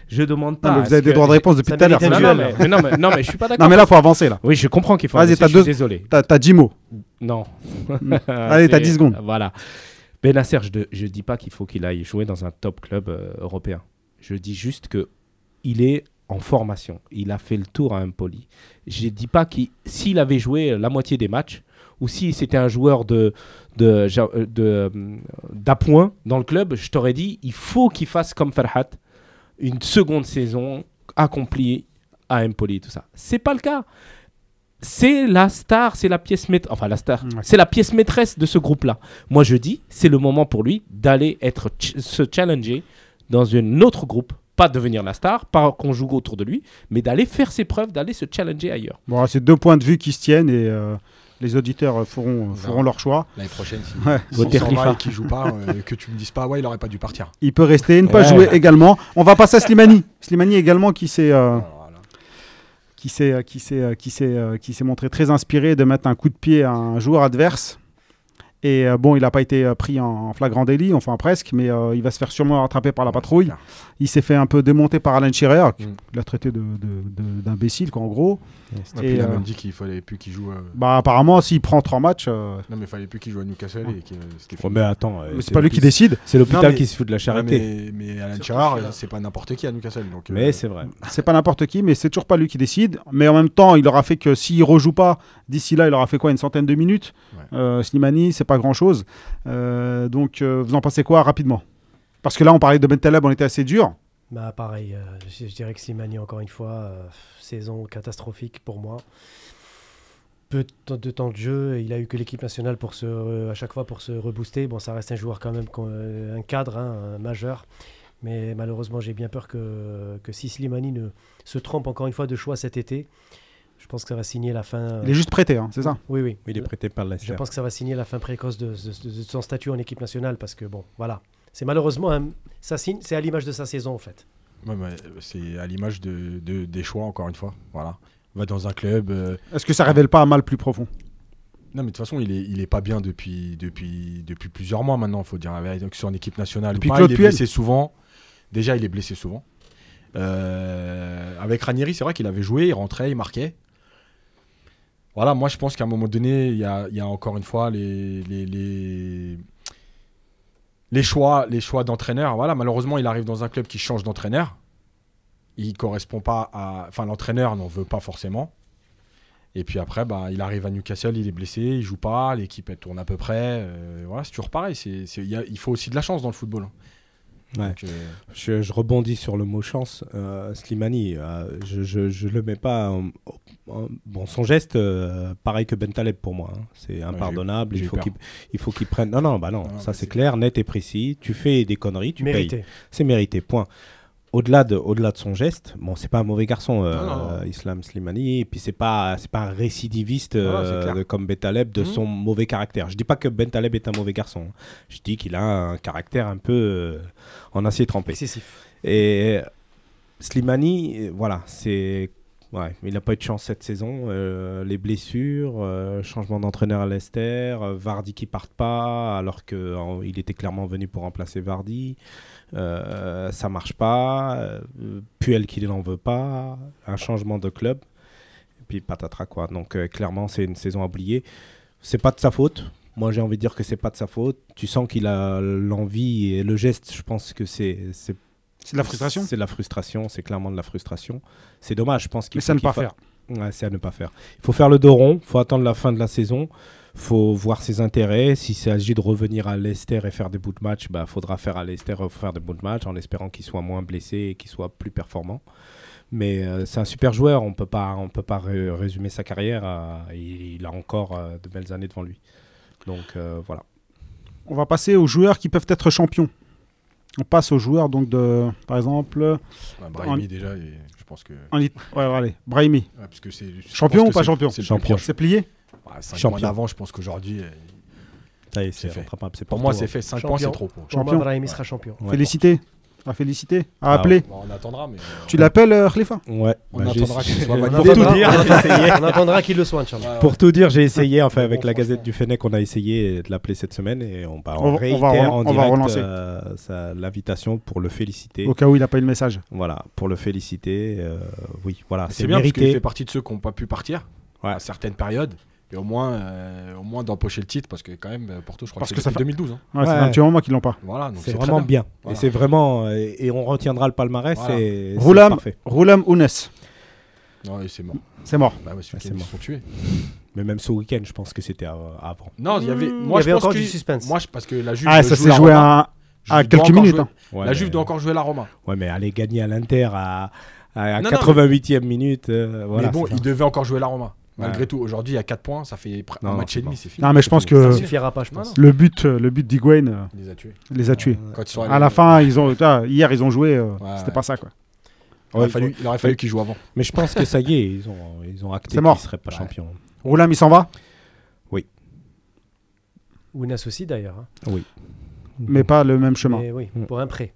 Je demande pas. Non, mais vous avez des droits de réponse depuis tout à l'heure. Non, mais non, mais je suis pas d'accord. Non, mais là, faut avancer là. Oui, je comprends qu'il faut. Vas-y, t'as deux. Désolé. T'as 10 mots. Non. Allez, t'as 10 secondes. Voilà. Benacer, je ne dis pas qu'il faut qu'il aille jouer dans un top club euh, européen. Je dis juste que il est en formation. Il a fait le tour à Empoli. Je ne dis pas qu'il s'il avait joué la moitié des matchs ou si c'était un joueur de d'appoint dans le club, je t'aurais dit il faut qu'il fasse comme Farhat une seconde saison accomplie à Empoli tout ça. C'est pas le cas. C'est la star, c'est la pièce maîtresse, enfin la star, c'est la pièce maîtresse de ce groupe-là. Moi je dis, c'est le moment pour lui d'aller être se challenger dans un autre groupe, pas devenir la star, pas qu'on joue autour de lui, mais d'aller faire ses preuves, d'aller se challenger ailleurs. Bon, c'est deux points de vue qui se tiennent et euh, les auditeurs feront, feront leur choix. L'année prochaine, si ouais. si qui joue pas, euh, que tu me dises pas, ouais, il aurait pas dû partir. Il peut rester, ne pas jouer également. On va passer à Slimani. Slimani également qui s'est. Euh, qui s'est qui qui qui s'est montré très inspiré de mettre un coup de pied à un joueur adverse et euh, bon, il n'a pas été euh, pris en, flagrant délit, enfin presque, mais euh, il va se faire sûrement rattraper par la patrouille. Il s'est fait un peu démonter par Alain Schirer, mm. qui l'a traité d'imbécile, quoi, en gros. Et, il a même dit qu'il fallait plus qu'il joue. Bah, apparemment, s'il prend trois matchs. Non, mais il fallait plus qu'il joue à Newcastle. Oh, mais attends. c'est pas lui qui décide. C'est l'hôpital qui se fout de la charité. mais, mais, Alain Schirer, c'est pas n'importe qui à Newcastle. Donc, mais c'est vrai. C'est pas n'importe qui, mais c'est toujours pas lui qui décide. Mais en même temps, il aura fait que s'il rejoue pas, d'ici là, il aura fait quoi Une centaine de minutes Slimani, c'est pas grand chose. Euh, donc, euh, vous en pensez quoi rapidement? Parce que là, on parlait de Bentaleb, on était assez dur. Bah pareil, euh, je, dirais que Slimani, encore une fois, saison catastrophique pour moi. Peu de temps de jeu, il a eu que l'équipe nationale pour se, à chaque fois pour se rebooster. Bon, ça reste un joueur quand même, un cadre, hein, un majeur. Mais malheureusement, j'ai bien peur que, que si Slimani ne se trompe encore une fois de choix cet été, je pense que ça va signer la fin. Il est juste prêté, hein, c'est ça? Oui, oui. Il est prêté par la Je pense que ça va signer la fin précoce de, son statut en équipe nationale parce que, bon, voilà. C'est malheureusement, ça signe, c'est à l'image de sa saison, en fait. c'est à l'image de, des choix, encore une fois. Voilà. va dans un club. Euh, Est-ce que ça révèle pas un mal plus profond? Non, mais de toute façon, il est, il est pas bien depuis, depuis, depuis plusieurs mois maintenant, il faut dire. Avec, sur en équipe nationale. Depuis il est blessé souvent. Déjà, il est blessé souvent. Euh, avec Ranieri, c'est vrai qu'il avait joué, il rentrait, il marquait voilà, moi je pense qu'à un moment donné, il y a, encore une fois les, les choix, les choix d'entraîneur. Voilà, malheureusement, il arrive dans un club qui change d'entraîneur. Il correspond pas à. Enfin, l'entraîneur n'en veut pas forcément. Et puis après, bah, il arrive à Newcastle, il est blessé, il joue pas, l'équipe tourne à peu près. Euh, voilà, c'est toujours pareil. Il faut aussi de la chance dans le football. Euh, je, rebondis sur le mot chance. Euh, Slimani, je, ne le mets pas. bon, son geste, pareil que Bentaleb pour moi. Hein. C'est impardonnable. il, faut qu'il, il faut qu'il prenne. Non, non, bah non, ça c'est clair, net et précis. Tu fais des conneries, tu payes. C'est mérité, point au-delà de, au-delà de son geste, bon, c'est pas un mauvais garçon, euh, Islam Slimani, et puis c'est pas, c'est pas un récidiviste euh, comme Bentaleb de mhm. son mauvais caractère. Je dis pas que Bentaleb est un mauvais garçon. Je dis qu'il a un caractère un peu euh, en acier trempé. Excessif. Et Slimani, voilà, c'est Ouais, il n'a pas eu de chance cette saison. les blessures, changement d'entraîneur à Leicester, Vardy qui part pas alors qu'il était clairement venu pour remplacer Vardy. Euh, ça marche pas, euh, Puel qui n'en veut pas, un changement de club, et puis patatras quoi. Donc euh, clairement c'est une saison à oublier. C'est pas de sa faute. Moi j'ai envie de dire que c'est pas de sa faute. Tu sens qu'il a l'envie et le geste. Je pense que c'est c'est de la frustration. C'est la frustration. C'est clairement de la frustration. C'est dommage. Je pense qu'il. Mais ça ne pas faire. Ouais, c'est à ne pas faire. Il faut faire le dos rond. Il faut attendre la fin de la saison faut voir ses intérêts. S'il s'agit de revenir à Leicester et faire des bouts de match, il bah, faudra faire à Leicester faire des bouts de match en espérant qu'il soit moins blessé et qu'il soit plus performant. Mais euh, c'est un super joueur, on peut pas, on peut pas résumer sa carrière. il, a encore euh, de belles années devant lui. Donc euh, voilà. On va passer aux joueurs qui peuvent être champions. On passe aux joueurs donc de, par exemple. Bah, Brahimi déjà, je pense que. ouais, allez, Brahimi. parce que champion ou pas champion C'est plié 5 champion. points d'avant, je pense qu'aujourd'hui. Euh, c'est fait. Pour moi, c'est fait. 5 points, c'est trop. Champion. Brahimi sera champion. Félicité à féliciter, à ah, appeler. on attendra, mais. Euh, tu l'appelles, euh, Khalifa Ouais. On bah, attendra qu'il soit validé. Pour tout dire, on attendra qu'il le soit, Pour tout dire, j'ai essayé, enfin, avec la Gazette du Fennec, on a essayé de l'appeler cette semaine et on, bah, on, on réitère va, en direct euh, l'invitation pour le féliciter. Au cas où il n'a pas eu le message. Voilà, pour le féliciter. Euh, oui, voilà. C'est bien mérité. parce qu'il fait partie de ceux qui n'ont pas pu partir à certaines périodes et au moins, euh, au moins d'empocher le titre parce que quand même Porto, je crois parce que, ça fait 2012. Hein. Ouais, c'est un petit moment qu'ils l'ont pas. Voilà, c'est vraiment bien. Et c'est vraiment et, on retiendra le palmarès. Et Roulam, Roulam Ounes. Non, c'est mort. C'est mort. Bah ouais, c'est mort. Ils tués. Mais même ce week-end, je pense que c'était avant. Non, il y avait. Moi, il y avait encore du suspense. Moi, parce que la Juve. Ah, ça s'est joué à, à quelques minutes. Hein. la Juve doit encore jouer la Roma. Ouais, mais aller gagner à l'Inter à, à 88e minute. Euh, voilà, mais bon, il devait encore jouer la Roma. Malgré tout, aujourd'hui, il y a 4 points, ça fait un match et demi, c'est fini. Non, mais je pense que. Ça suffira pas, je pense. Le but, le but. Euh, les a tués. Les a tués. à la fin, ils ont, hier, ils ont joué. Euh, c'était pas ça, quoi. Il aurait fallu, il aurait fallu qu'ils jouent avant. Mais je pense que ça y est, ils ont, ils ont acté qu'ils ne seraient pas champions. Roulam, il s'en va Oui. Ounas aussi, d'ailleurs. Hein. Oui. Mais pas le même chemin. Mais oui, pour un prêt.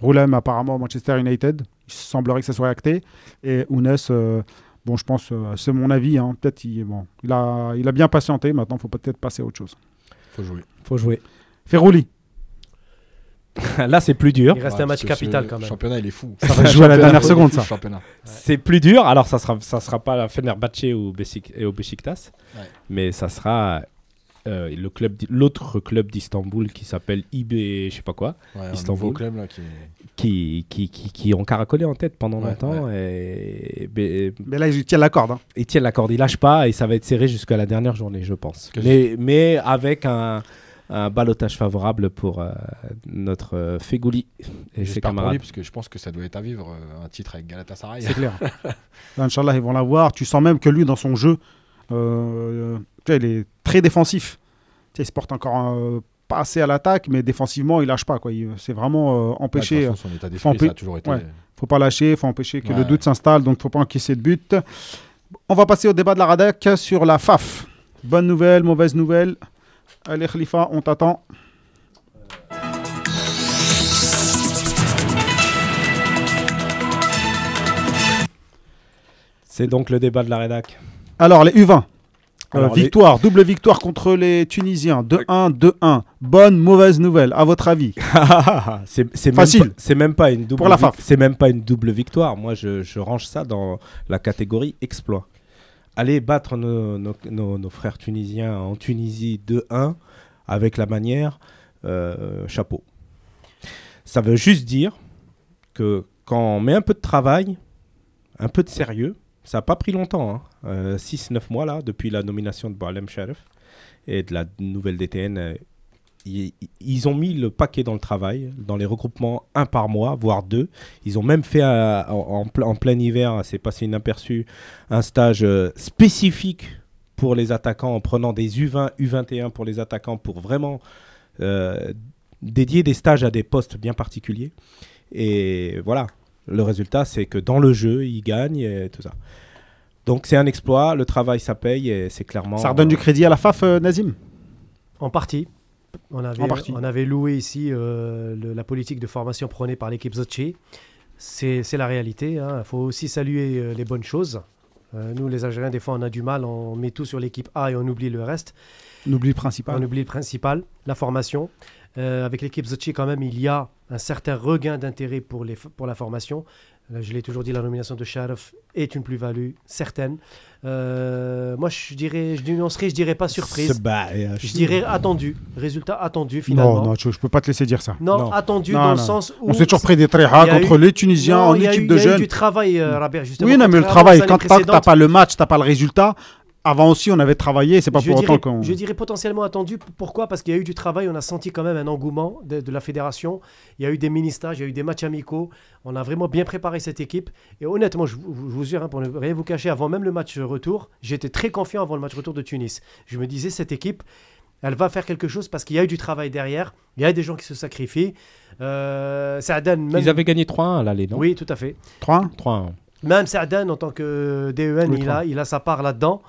Roulam, apparemment, Manchester United. Il semblerait que ça soit acté. Et Ounas. Euh, Bon, je pense, euh, c'est mon avis. Hein. Peut-être il, bon, il, a, il a bien patienté. Maintenant, il faut peut-être passer à autre chose. faut jouer. faut jouer. Ferroli. Là, c'est plus dur. Il reste un match capital quand même. Le championnat, il est fou. Ça va jouer à la dernière seconde, ça. C'est plus dur. Alors, ça sera, ça sera pas la Fenerbahce ou, et au Besiktas, mais ça sera euh, le club, l'autre club d'Istanbul qui s'appelle IB, je sais pas quoi, Istanbul, club là, qui... Qui, qui, qui, ont caracolé en tête pendant longtemps. Et, mais là, ils tiennent la corde. Hein. Ils tiennent la corde, ils lâchent pas et ça va être serré jusqu'à la dernière journée, je pense. Mais, mais avec un, un balotage favorable pour euh, notre euh, Fegouli et ses camarades. Lui, parce que je pense que ça doit être à vivre un titre avec Galatasaray. C'est clair. Inch'Allah, ils vont l'avoir. Tu sens même que lui, dans son jeu, euh, il est très défensif. il se porte encore euh, pas assez à l'attaque, mais défensivement, il lâche pas. C'est vraiment euh, empêcher. son état faut ça a toujours été. faut pas lâcher, faut empêcher que le doute s'installe, donc faut pas encaisser de but. On va passer au débat de la Radec sur la FAF. Bonne nouvelle, mauvaise nouvelle. Allez, Khalifa, on t'attend. C'est donc le débat de la rédac. Alors, les U20. Euh, victoire, double victoire contre les Tunisiens. 2-1, 2-1. Bonne, mauvaise nouvelle, à votre avis C'est facile. C'est même pas une double. Pour la C'est même pas une double victoire. Moi, je, range ça dans la catégorie exploit. Aller battre nos, frères tunisiens en Tunisie 2-1 avec la manière. chapeau. Ça veut juste dire que quand on met un peu de travail, un peu de sérieux, ça n'a pas pris longtemps, 6-9 hein. mois là, depuis la nomination de Boalem Sharif et de la nouvelle DTN ils, ont mis le paquet dans le travail, dans les regroupements un par mois, voire deux. Ils ont même fait euh, en, plein hiver, c'est passé inaperçu, un stage euh, spécifique pour les attaquants en prenant des U20, U21 pour les attaquants pour vraiment euh, dédier des stages à des postes bien particuliers. Et voilà, le résultat c'est que dans le jeu, ils gagnent et tout ça. Donc c'est un exploit, le travail ça paye et c'est clairement... Ça redonne du crédit à la FAF, Nazim? En partie. On avait, on avait loué ici euh, la politique de formation prônée par l'équipe Zocchi. C'est la réalité. Il hein. faut aussi saluer euh, les bonnes choses. Euh, nous, les Algériens, des fois, on a du mal. On met tout sur l'équipe A et on oublie le reste. On oublie le principal. On oublie le principal, la formation. avec l'équipe Zocchi, quand même, il y a un certain regain d'intérêt pour, pour la formation je l'ai toujours dit, la nomination de Sharaf est une plus-value certaine. Euh, moi, je dirais, je dénoncerais, je dirais pas surprise. je dirais attendu. Résultat attendu finalement. Non, non, je, ne peux pas te laisser dire ça. Non, attendu dans le sens où. On s'est toujours pris des très contre les Tunisiens en équipe de jeunes. Il y a eu du travail, euh, justement. Oui, non, mais le travail, quand tu n'as pas le match, tu n'as pas le résultat, avant aussi, on avait travaillé, c'est pas pour autant qu'on. Je dirais potentiellement attendu. Pourquoi? Parce qu'il y a eu du travail, on a senti quand même un engouement de, la fédération. Il y a eu des mini-stages, il y a eu des matchs amicaux. On a vraiment bien préparé cette équipe. Et honnêtement, je, vous jure, hein, pour ne rien vous cacher, avant même le match retour, j'étais très confiant avant le match retour de Tunis. Je me disais, cette équipe, elle va faire quelque chose parce qu'il y a eu du travail derrière. Il y a des gens qui se sacrifient. Euh, Ils avaient gagné 3-1 à l'aller, non? Oui, tout à fait. 3-1 3-1. Même Saadan, en tant que DEN, il, a, il a sa part là-dedans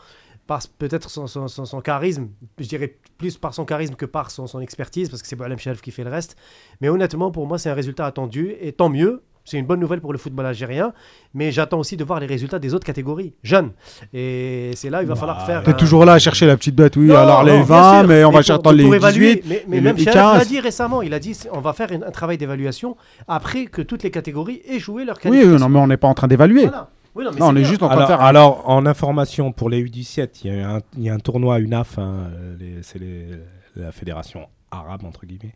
par peut-être son, son, son, charisme, je dirais plus par son charisme que par son, expertise, parce que c'est Boualem Chalf qui fait le reste. Mais honnêtement, pour moi, c'est un résultat attendu, et tant mieux. C'est une bonne nouvelle pour le football algérien, mais j'attends aussi de voir les résultats des autres catégories, jeunes. Et c'est là il va bah, falloir faire. Tu es toujours là à chercher la petite bête, oui. alors les 20, mais on va chercher les 18. Mais, mais même Chalf l'a dit récemment, il a dit on va faire un travail d'évaluation après que toutes les catégories aient joué leur qualification. Oui, non, mais on n'est pas en train d'évaluer. Voilà non, on est juste en train alors, de faire. Alors, en information pour les U17, il y, a un, il y a un tournoi UNAF, hein, c'est la fédération arabe, entre guillemets,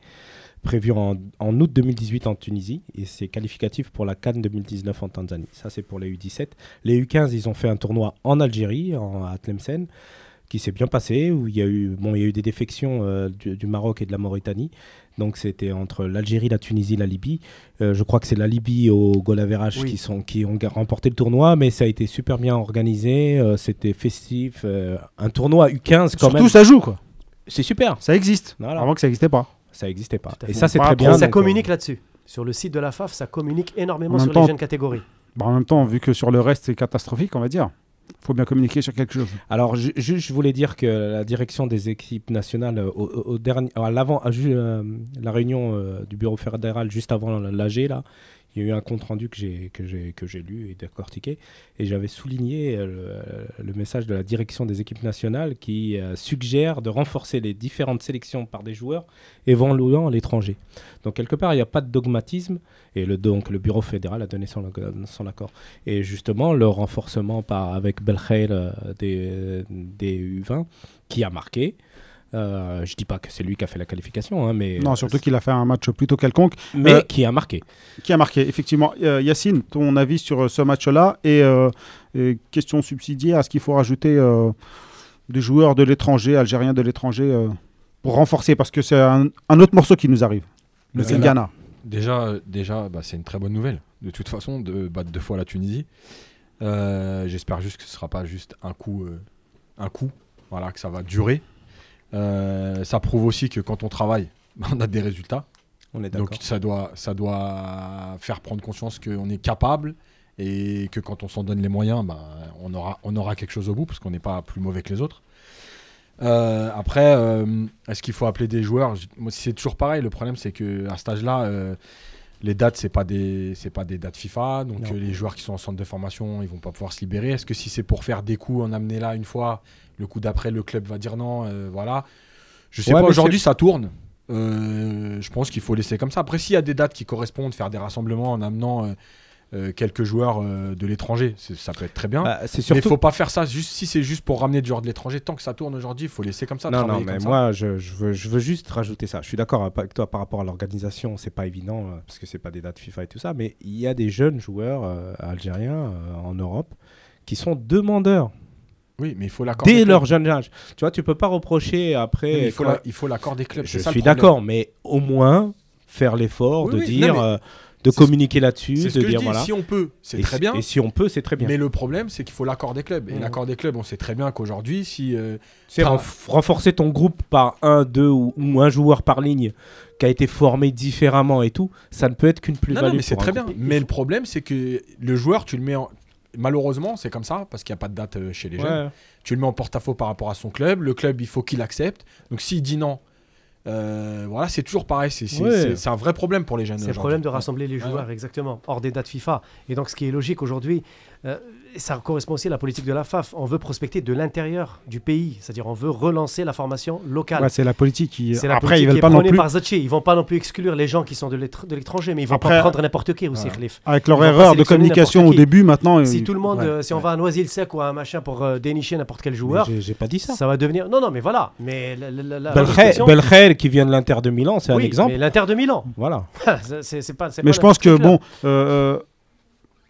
prévu en, en, août 2018 en Tunisie, et c'est qualificatif pour la Cannes 2019 en Tanzanie. Ça, c'est pour les U17. Les U15, ils ont fait un tournoi en Algérie, en, à Tlemcen qui s'est bien passé, où il y a eu, bon, il y a eu des défections euh, du, Maroc et de la Mauritanie. Donc c'était entre l'Algérie, la Tunisie, la Libye. Euh, je crois que c'est la Libye au goal qui, sont, qui ont remporté le tournoi, mais ça a été super bien organisé. Euh, c'était festif. un tournoi U15 quand Surtout, ça joue quoi. C'est super. Ça existe. Avant que ça n'existait pas. Ça n'existait pas. Et ça c'est très bien. Ça communique là-dessus. Sur le site de la FAF, ça communique énormément sur les jeunes catégories. Bah, en même temps, vu que sur le reste c'est catastrophique, on va dire faut bien communiquer sur quelque chose. Alors, je, je, voulais dire que la direction des équipes nationales, euh, à l'avant, euh, la réunion euh, du bureau fédéral juste avant l'AG, là, il y a eu un compte rendu que j'ai que j'ai que j'ai lu et décortiqué et j'avais souligné euh, le, message de la direction des équipes nationales qui euh, suggère de renforcer les différentes sélections par des joueurs évoluant à l'étranger. Donc quelque part il n'y a pas de dogmatisme et le donc le bureau fédéral a donné son, son accord et justement le renforcement par avec Belkhail euh, des des U20 qui a marqué euh, je dis pas que c'est lui qui a fait la qualification, hein, mais non, surtout qu'il a fait un match plutôt quelconque, mais euh, qui a marqué. Qui a marqué, effectivement. Euh, Yacine, ton avis sur ce match-là et, question subsidiaire, est-ce qu'il faut rajouter des joueurs de l'étranger, algériens de l'étranger, pour renforcer, parce que c'est un, autre morceau qui nous arrive, le Ghana. Déjà, déjà, bah, c'est une très bonne nouvelle. De toute façon, de battre deux fois la Tunisie. J'espère juste que ce sera pas juste un coup, un coup, voilà, que ça va durer euh, ça prouve aussi que quand on travaille, on a des résultats. On est Donc ça doit, ça doit faire prendre conscience qu'on est capable et que quand on s'en donne les moyens, bah, on, aura, on aura quelque chose au bout parce qu'on n'est pas plus mauvais que les autres. Euh, après, euh, est-ce qu'il faut appeler des joueurs? Moi, c'est toujours pareil. Le problème, c'est qu'à cet âge-là, les dates, c'est pas des, c'est pas des dates FIFA. Donc les joueurs qui sont en centre de formation, ils vont pas pouvoir se libérer. Est-ce que si c'est pour faire des coups, en amener là une fois le coup d'après, le club va dire non. Euh, voilà. Je sais pas, aujourd'hui, ça tourne. Euh, je pense qu'il faut laisser comme ça. Après, s'il y a des dates qui correspondent, faire des rassemblements en amenant euh, quelques joueurs euh, de l'étranger. Ça peut être très bien. Bah, mais il ne faut pas faire ça juste, si c'est juste pour ramener du joueur de l'étranger. Tant que ça tourne aujourd'hui, il faut laisser comme ça. Non, non, mais moi, je, veux, je, veux, juste rajouter ça. Je suis d'accord avec toi par rapport à l'organisation. C'est pas évident euh, parce que c'est pas des dates FIFA et tout ça. Mais il y a des jeunes joueurs algériens en Europe qui sont demandeurs. Oui, mais il faut l'accord. Dès leur jeune âge. Tu vois, tu peux pas reprocher après. il faut l'accord des clubs. Je suis d'accord, mais au moins faire l'effort de dire de communiquer là-dessus, de dire voilà. Si on peut, c'est très bien. Et si on peut, c'est très bien. Mais le problème, c'est qu'il faut l'accord des clubs. Et mmh. l'accord des clubs, on sait très bien qu'aujourd'hui, si. Euh, c'est renforcer ton groupe par un, deux ou, un joueur par ligne qui a été formé différemment et tout, ça ne peut être qu'une plus-value. Non, mais c'est très bien. Mais le problème, c'est que le joueur, tu le mets en. Malheureusement, c'est comme ça, parce qu'il n'y a pas de date euh, chez les jeunes. Tu le mets en porte-à-faux par rapport à son club. Le club, il faut qu'il accepte. Donc s'il dit non, euh, voilà, c'est toujours pareil. C'est un vrai problème pour les jeunes. C'est le problème de rassembler les joueurs, exactement, hors des dates FIFA. Et donc, ce qui est logique aujourd'hui, euh, ça correspond aussi à la politique de la FAF. On veut prospecter de l'intérieur du pays, c'est-à-dire on veut relancer la formation locale. c'est la politique qui. La Après, politique ils veulent pas non plus. Par Ils vont pas non plus exclure les gens qui sont de l'étranger, mais ils vont pas prendre n'importe qui aussi, Avec leur erreur de communication au début, maintenant. Si tout le monde, euh, si on va à Noisy-le-Sec ou à un machin pour euh, dénicher n'importe quel joueur, j'ai pas dit ça. Ça va devenir. Non, non, mais voilà. Mais qui vient de l'Inter de Milan, c'est un exemple. L'Inter de Milan. Voilà. c'est pas. Mais je pense que bon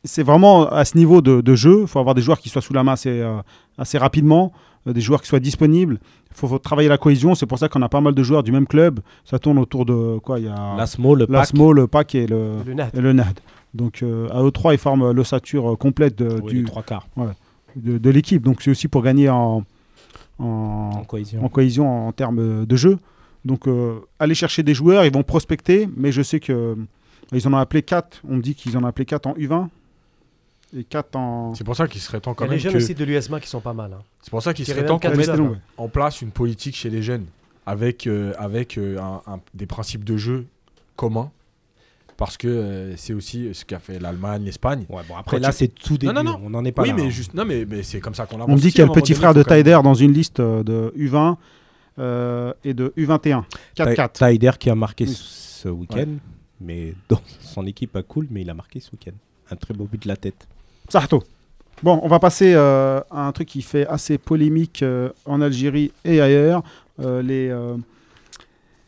c'est vraiment à ce niveau de, jeu. Il faut avoir des joueurs qui soient sous la main assez, euh, assez rapidement, euh, des joueurs qui soient disponibles. Il faut, travailler la cohésion. C'est pour ça qu'on a pas mal de joueurs du même club. Ça tourne autour de quoi Il y a l'Asmo, le, le PAC et le, le, NAD. Donc euh, à eux trois, ils forment l'ossature complète de, du, trois quarts. de, l'équipe. Donc c'est aussi pour gagner en, en, cohésion. en, cohésion. en termes de jeu. Donc aller chercher des joueurs, ils vont prospecter, mais je sais que ils en ont appelé 4. On me dit qu'ils en ont appelé 4 en U20 et 4 en. C'est pour ça qu'il serait temps quand même. Il y a les jeunes aussi de l'USMA qui sont pas mal. Hein. C'est pour ça qu'il serait temps qu'on mette en place une politique chez les jeunes avec, euh, avec euh, un, des principes de jeu communs. Parce que euh, c'est aussi ce qu'a fait l'Allemagne, l'Espagne. Ouais, bon, après, là, c'est tout début. Non, non, On n'en est pas oui, là. mais, hein. juste, non, mais, mais c'est comme ça qu'on avance. On me dit qu'il y a le petit frère de Taider dans une liste de U20 et de U21. 4-4. Taider qui a marqué ce week-end. Mais dans son équipe a cool, mais il a marqué ce week-end. Un très beau but de la tête. Sarto. Bon, on va passer euh, à un truc qui fait assez polémique euh, en Algérie et ailleurs, euh, les,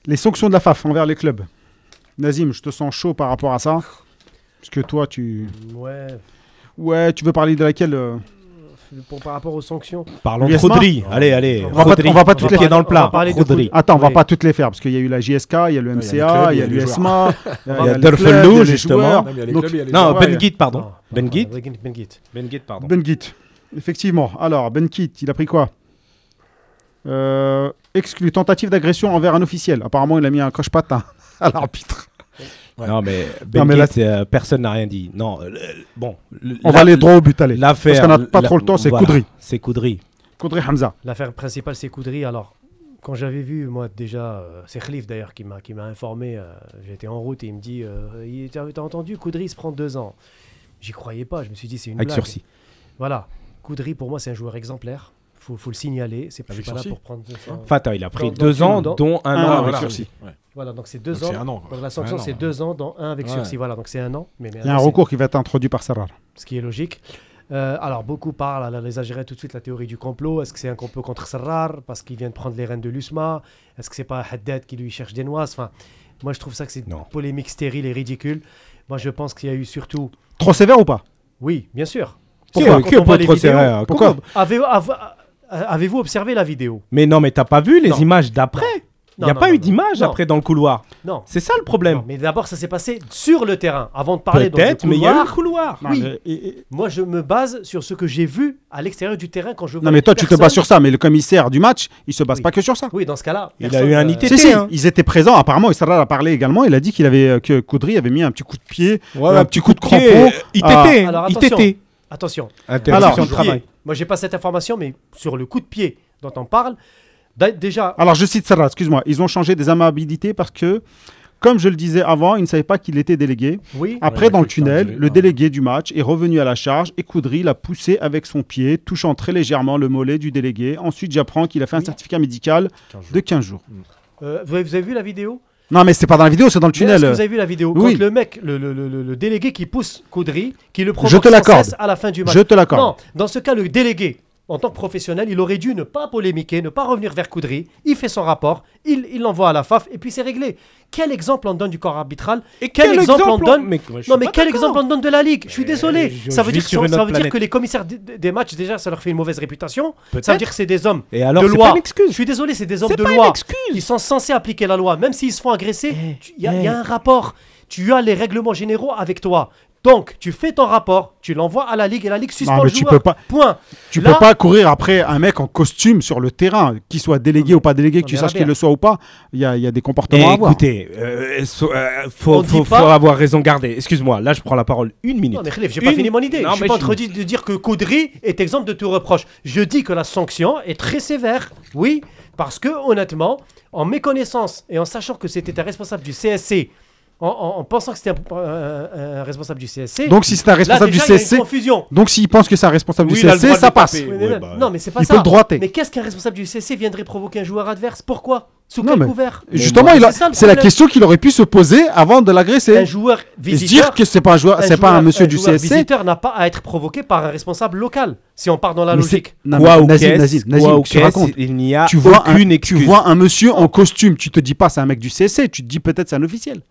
les sanctions de la FAF envers les clubs. Nazim, je te sens chaud par rapport à ça. Parce que toi, tu... Ouais. Ouais, tu veux parler de laquelle par rapport aux sanctions. Parlons de Rodri. Allez, allez. On va pas, va pas toutes les faire dans le plat. Attends, on va pas toutes les faire parce qu'il y a eu la JSK, il y a le MCA, il y a l'USMA, il y a justement. Non, Ben pardon. Ben Git. Ben Git, pardon. Ben Git. Effectivement. Alors, Ben Git, il a pris quoi? Euh, Exclu tentative d'agression envers un officiel. Apparemment, il a mis un croche-patin à l'arbitre. Non, mais, ben mais euh, personne n'a rien dit. Non, bon. On va aller droit au but, allez. L'affaire. Parce qu'on n'a pas trop le temps, c'est Koudri. C'est Koudri. Koudri Hamza. L'affaire principale, c'est Koudri. Alors, quand j'avais vu, moi déjà, euh, c'est Khalif d'ailleurs qui m'a, qui m'a informé, euh, j'étais en route et il me dit T'as entendu, Koudri se prend deux ans. J'y croyais pas, je me suis dit C'est une Avec blague. sursis. Voilà. Koudri, pour moi, c'est un joueur exemplaire. Faut, faut le signaler. C'est pas, pas là pour prendre. Enfin, il a pris deux ans, dont un an avec sursis. Voilà, donc c'est deux ans. la sanction, c'est deux ans, dans un avec sursis. Voilà, donc c'est un an. Mais, Il y a un recours qui va être introduit par Sarrar. Ce qui est logique. Euh, alors, beaucoup parlent, les Algériens, tout de suite la théorie du complot. Est-ce que c'est un complot contre Sarrar parce qu'il vient de prendre les rênes de l'USMA? Est-ce que c'est pas Haddad qui lui cherche des noises Enfin, moi, je trouve ça que c'est une polémique stérile et ridicule. Moi, je pense qu'il y a eu surtout. Trop sévère ou pas? Oui, bien sûr. Pourquoi, qui est pas trop sévère? Pourquoi Avez-vous observé la vidéo? Mais non, mais t'as pas vu les images d'après? Il n'y a pas eu d'image après dans le couloir. Non. C'est ça le problème. mais d'abord, ça s'est passé sur le terrain. Avant de parler dans le couloir. mais il y a eu le couloir. Oui. Moi, je me base sur ce que j'ai vu à l'extérieur du terrain quand je vois. Non, mais toi, tu te bases sur ça. Mais le commissaire du match, il se base pas que sur ça. Oui, dans ce cas-là. Il a eu un ITT. Si, hein. Ils étaient présents. Apparemment, Issara a parlé également. Il a dit qu'il avait euh, que Coudry avait mis un petit coup de pied, un petit coup de crampon. ITT. ITT. Attention. Alors, de travail. Moi, j'ai pas cette information, mais sur le coup de pied dont on parle, Déjà. Alors je cite Sarah, excuse-moi. Ils ont changé des amabilités parce que, comme je le disais avant, ils ne savaient pas qu'il était délégué. Oui. Après, dans le tunnel, le délégué du match est revenu à la charge et Coudry l'a poussé avec son pied, touchant très légèrement le mollet du délégué. Ensuite, j'apprends qu'il a fait un certificat médical de 15 jours. Euh, vous, avez, vu la vidéo? Non, mais c'est pas dans la vidéo, c'est dans le tunnel. Est-ce que vous avez vu la vidéo? Quand le mec, le, le, le, délégué qui pousse Koudri, qui le provoque Je te l'accorde. à la fin du match. Je te l'accorde. Non, dans ce cas, le délégué, en tant que professionnel, il aurait dû ne pas polémiquer, ne pas revenir vers Coudry. Il fait son rapport, il l'envoie à la FAF et puis c'est réglé. Quel exemple on donne du corps arbitral Et quel, exemple, on donne Non mais quel exemple on donne de la ligue? Je suis désolé. ça veut, dire, ça veut dire que les commissaires des matchs déjà ça leur fait une mauvaise réputation. Ça veut dire que c'est des hommes et alors, de loi. Pas excuse. Je suis désolé, c'est des hommes de loi. Ils sont censés appliquer la loi, même s'ils se font agresser. Eh, il y, a eh. un rapport tu as les règlements généraux avec toi. Donc, tu fais ton rapport, tu l'envoies à la ligue et la ligue suspend non, mais Tu peux pas, Point. Tu peux pas courir après un mec en costume sur le terrain, qu'il soit délégué ou pas délégué, que tu saches qu'il le soit ou pas. Il y a, y a, des comportements à avoir. Écoutez, euh, euh faut, faut, avoir raison gardée. Excuse-moi, là je prends la parole une minute. Non, mais j'ai pas fini mon idée. je suis pas en train de dire que Caudry est exemple de tout reproche. Je dis que la sanction est très sévère, oui, parce que honnêtement, en méconnaissance et en sachant que c'était un responsable du CSC en, pensant que c'était un, responsable du CSC. Donc si c'est un responsable du CSC, donc s'il pense que c'est un responsable du CSC, ça passe. Bah non, mais c'est pas ça. Mais qu'est-ce qu'un responsable du CSC viendrait provoquer un joueur adverse? Pourquoi? Sous quel couvert? Justement, c'est la question qu'il aurait pu se poser avant de l'agresser. Un joueur visiteur. dire que c'est pas un joueur, c'est pas un monsieur du CSC. visiteur n'a pas à être provoqué par un responsable local. Si on part dans la logique. Tu racontes? Il n'y a tu vois aucune Tu vois un monsieur en costume, tu te dis pas c'est un mec du CSC, tu te dis peut-être c'est un officiel.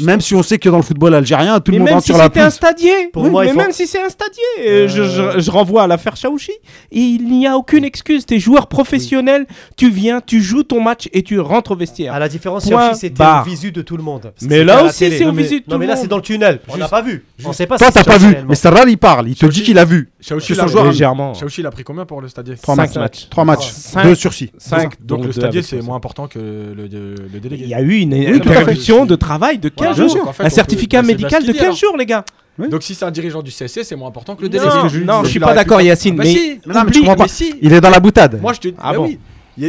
Même si on sait que dans le football algérien, tout le monde rentre si sur la Même si c'était un stadier. Pour moi, mais même si c'est un stadier, euh, je, renvoie à l'affaire Chaouchi. Il n'y a aucune excuse. Tu es joueur professionnel, tu viens, tu joues ton match et tu rentres au vestiaire. À la différence, Chaouchi, c'était au visu de tout le monde. Mais là aussi, c'est au visu de tout le monde. Non, mais là, c'est dans le tunnel. On n'a pas vu. On sait pas Toi, t'as pas vu. Mais Sarral, il parle. Il te dit qu'il a vu. Chaouchi, légèrement. Chaouchi, il a pris combien pour le stadier 3 matchs. 3 matchs. 2 sur 6. 5. Donc le stadier, c'est moins important que le délégué. Il y a eu une interruption de travail de 15 jours un certificat médical de 15 jours, les gars? Donc si c'est un dirigeant du CSC, c'est moins important que le délégué. Non, je, suis pas d'accord, Yacine. Ah bah mais, non, mais comprends pas. Il est dans la boutade. Moi, je te dis, ah bah oui.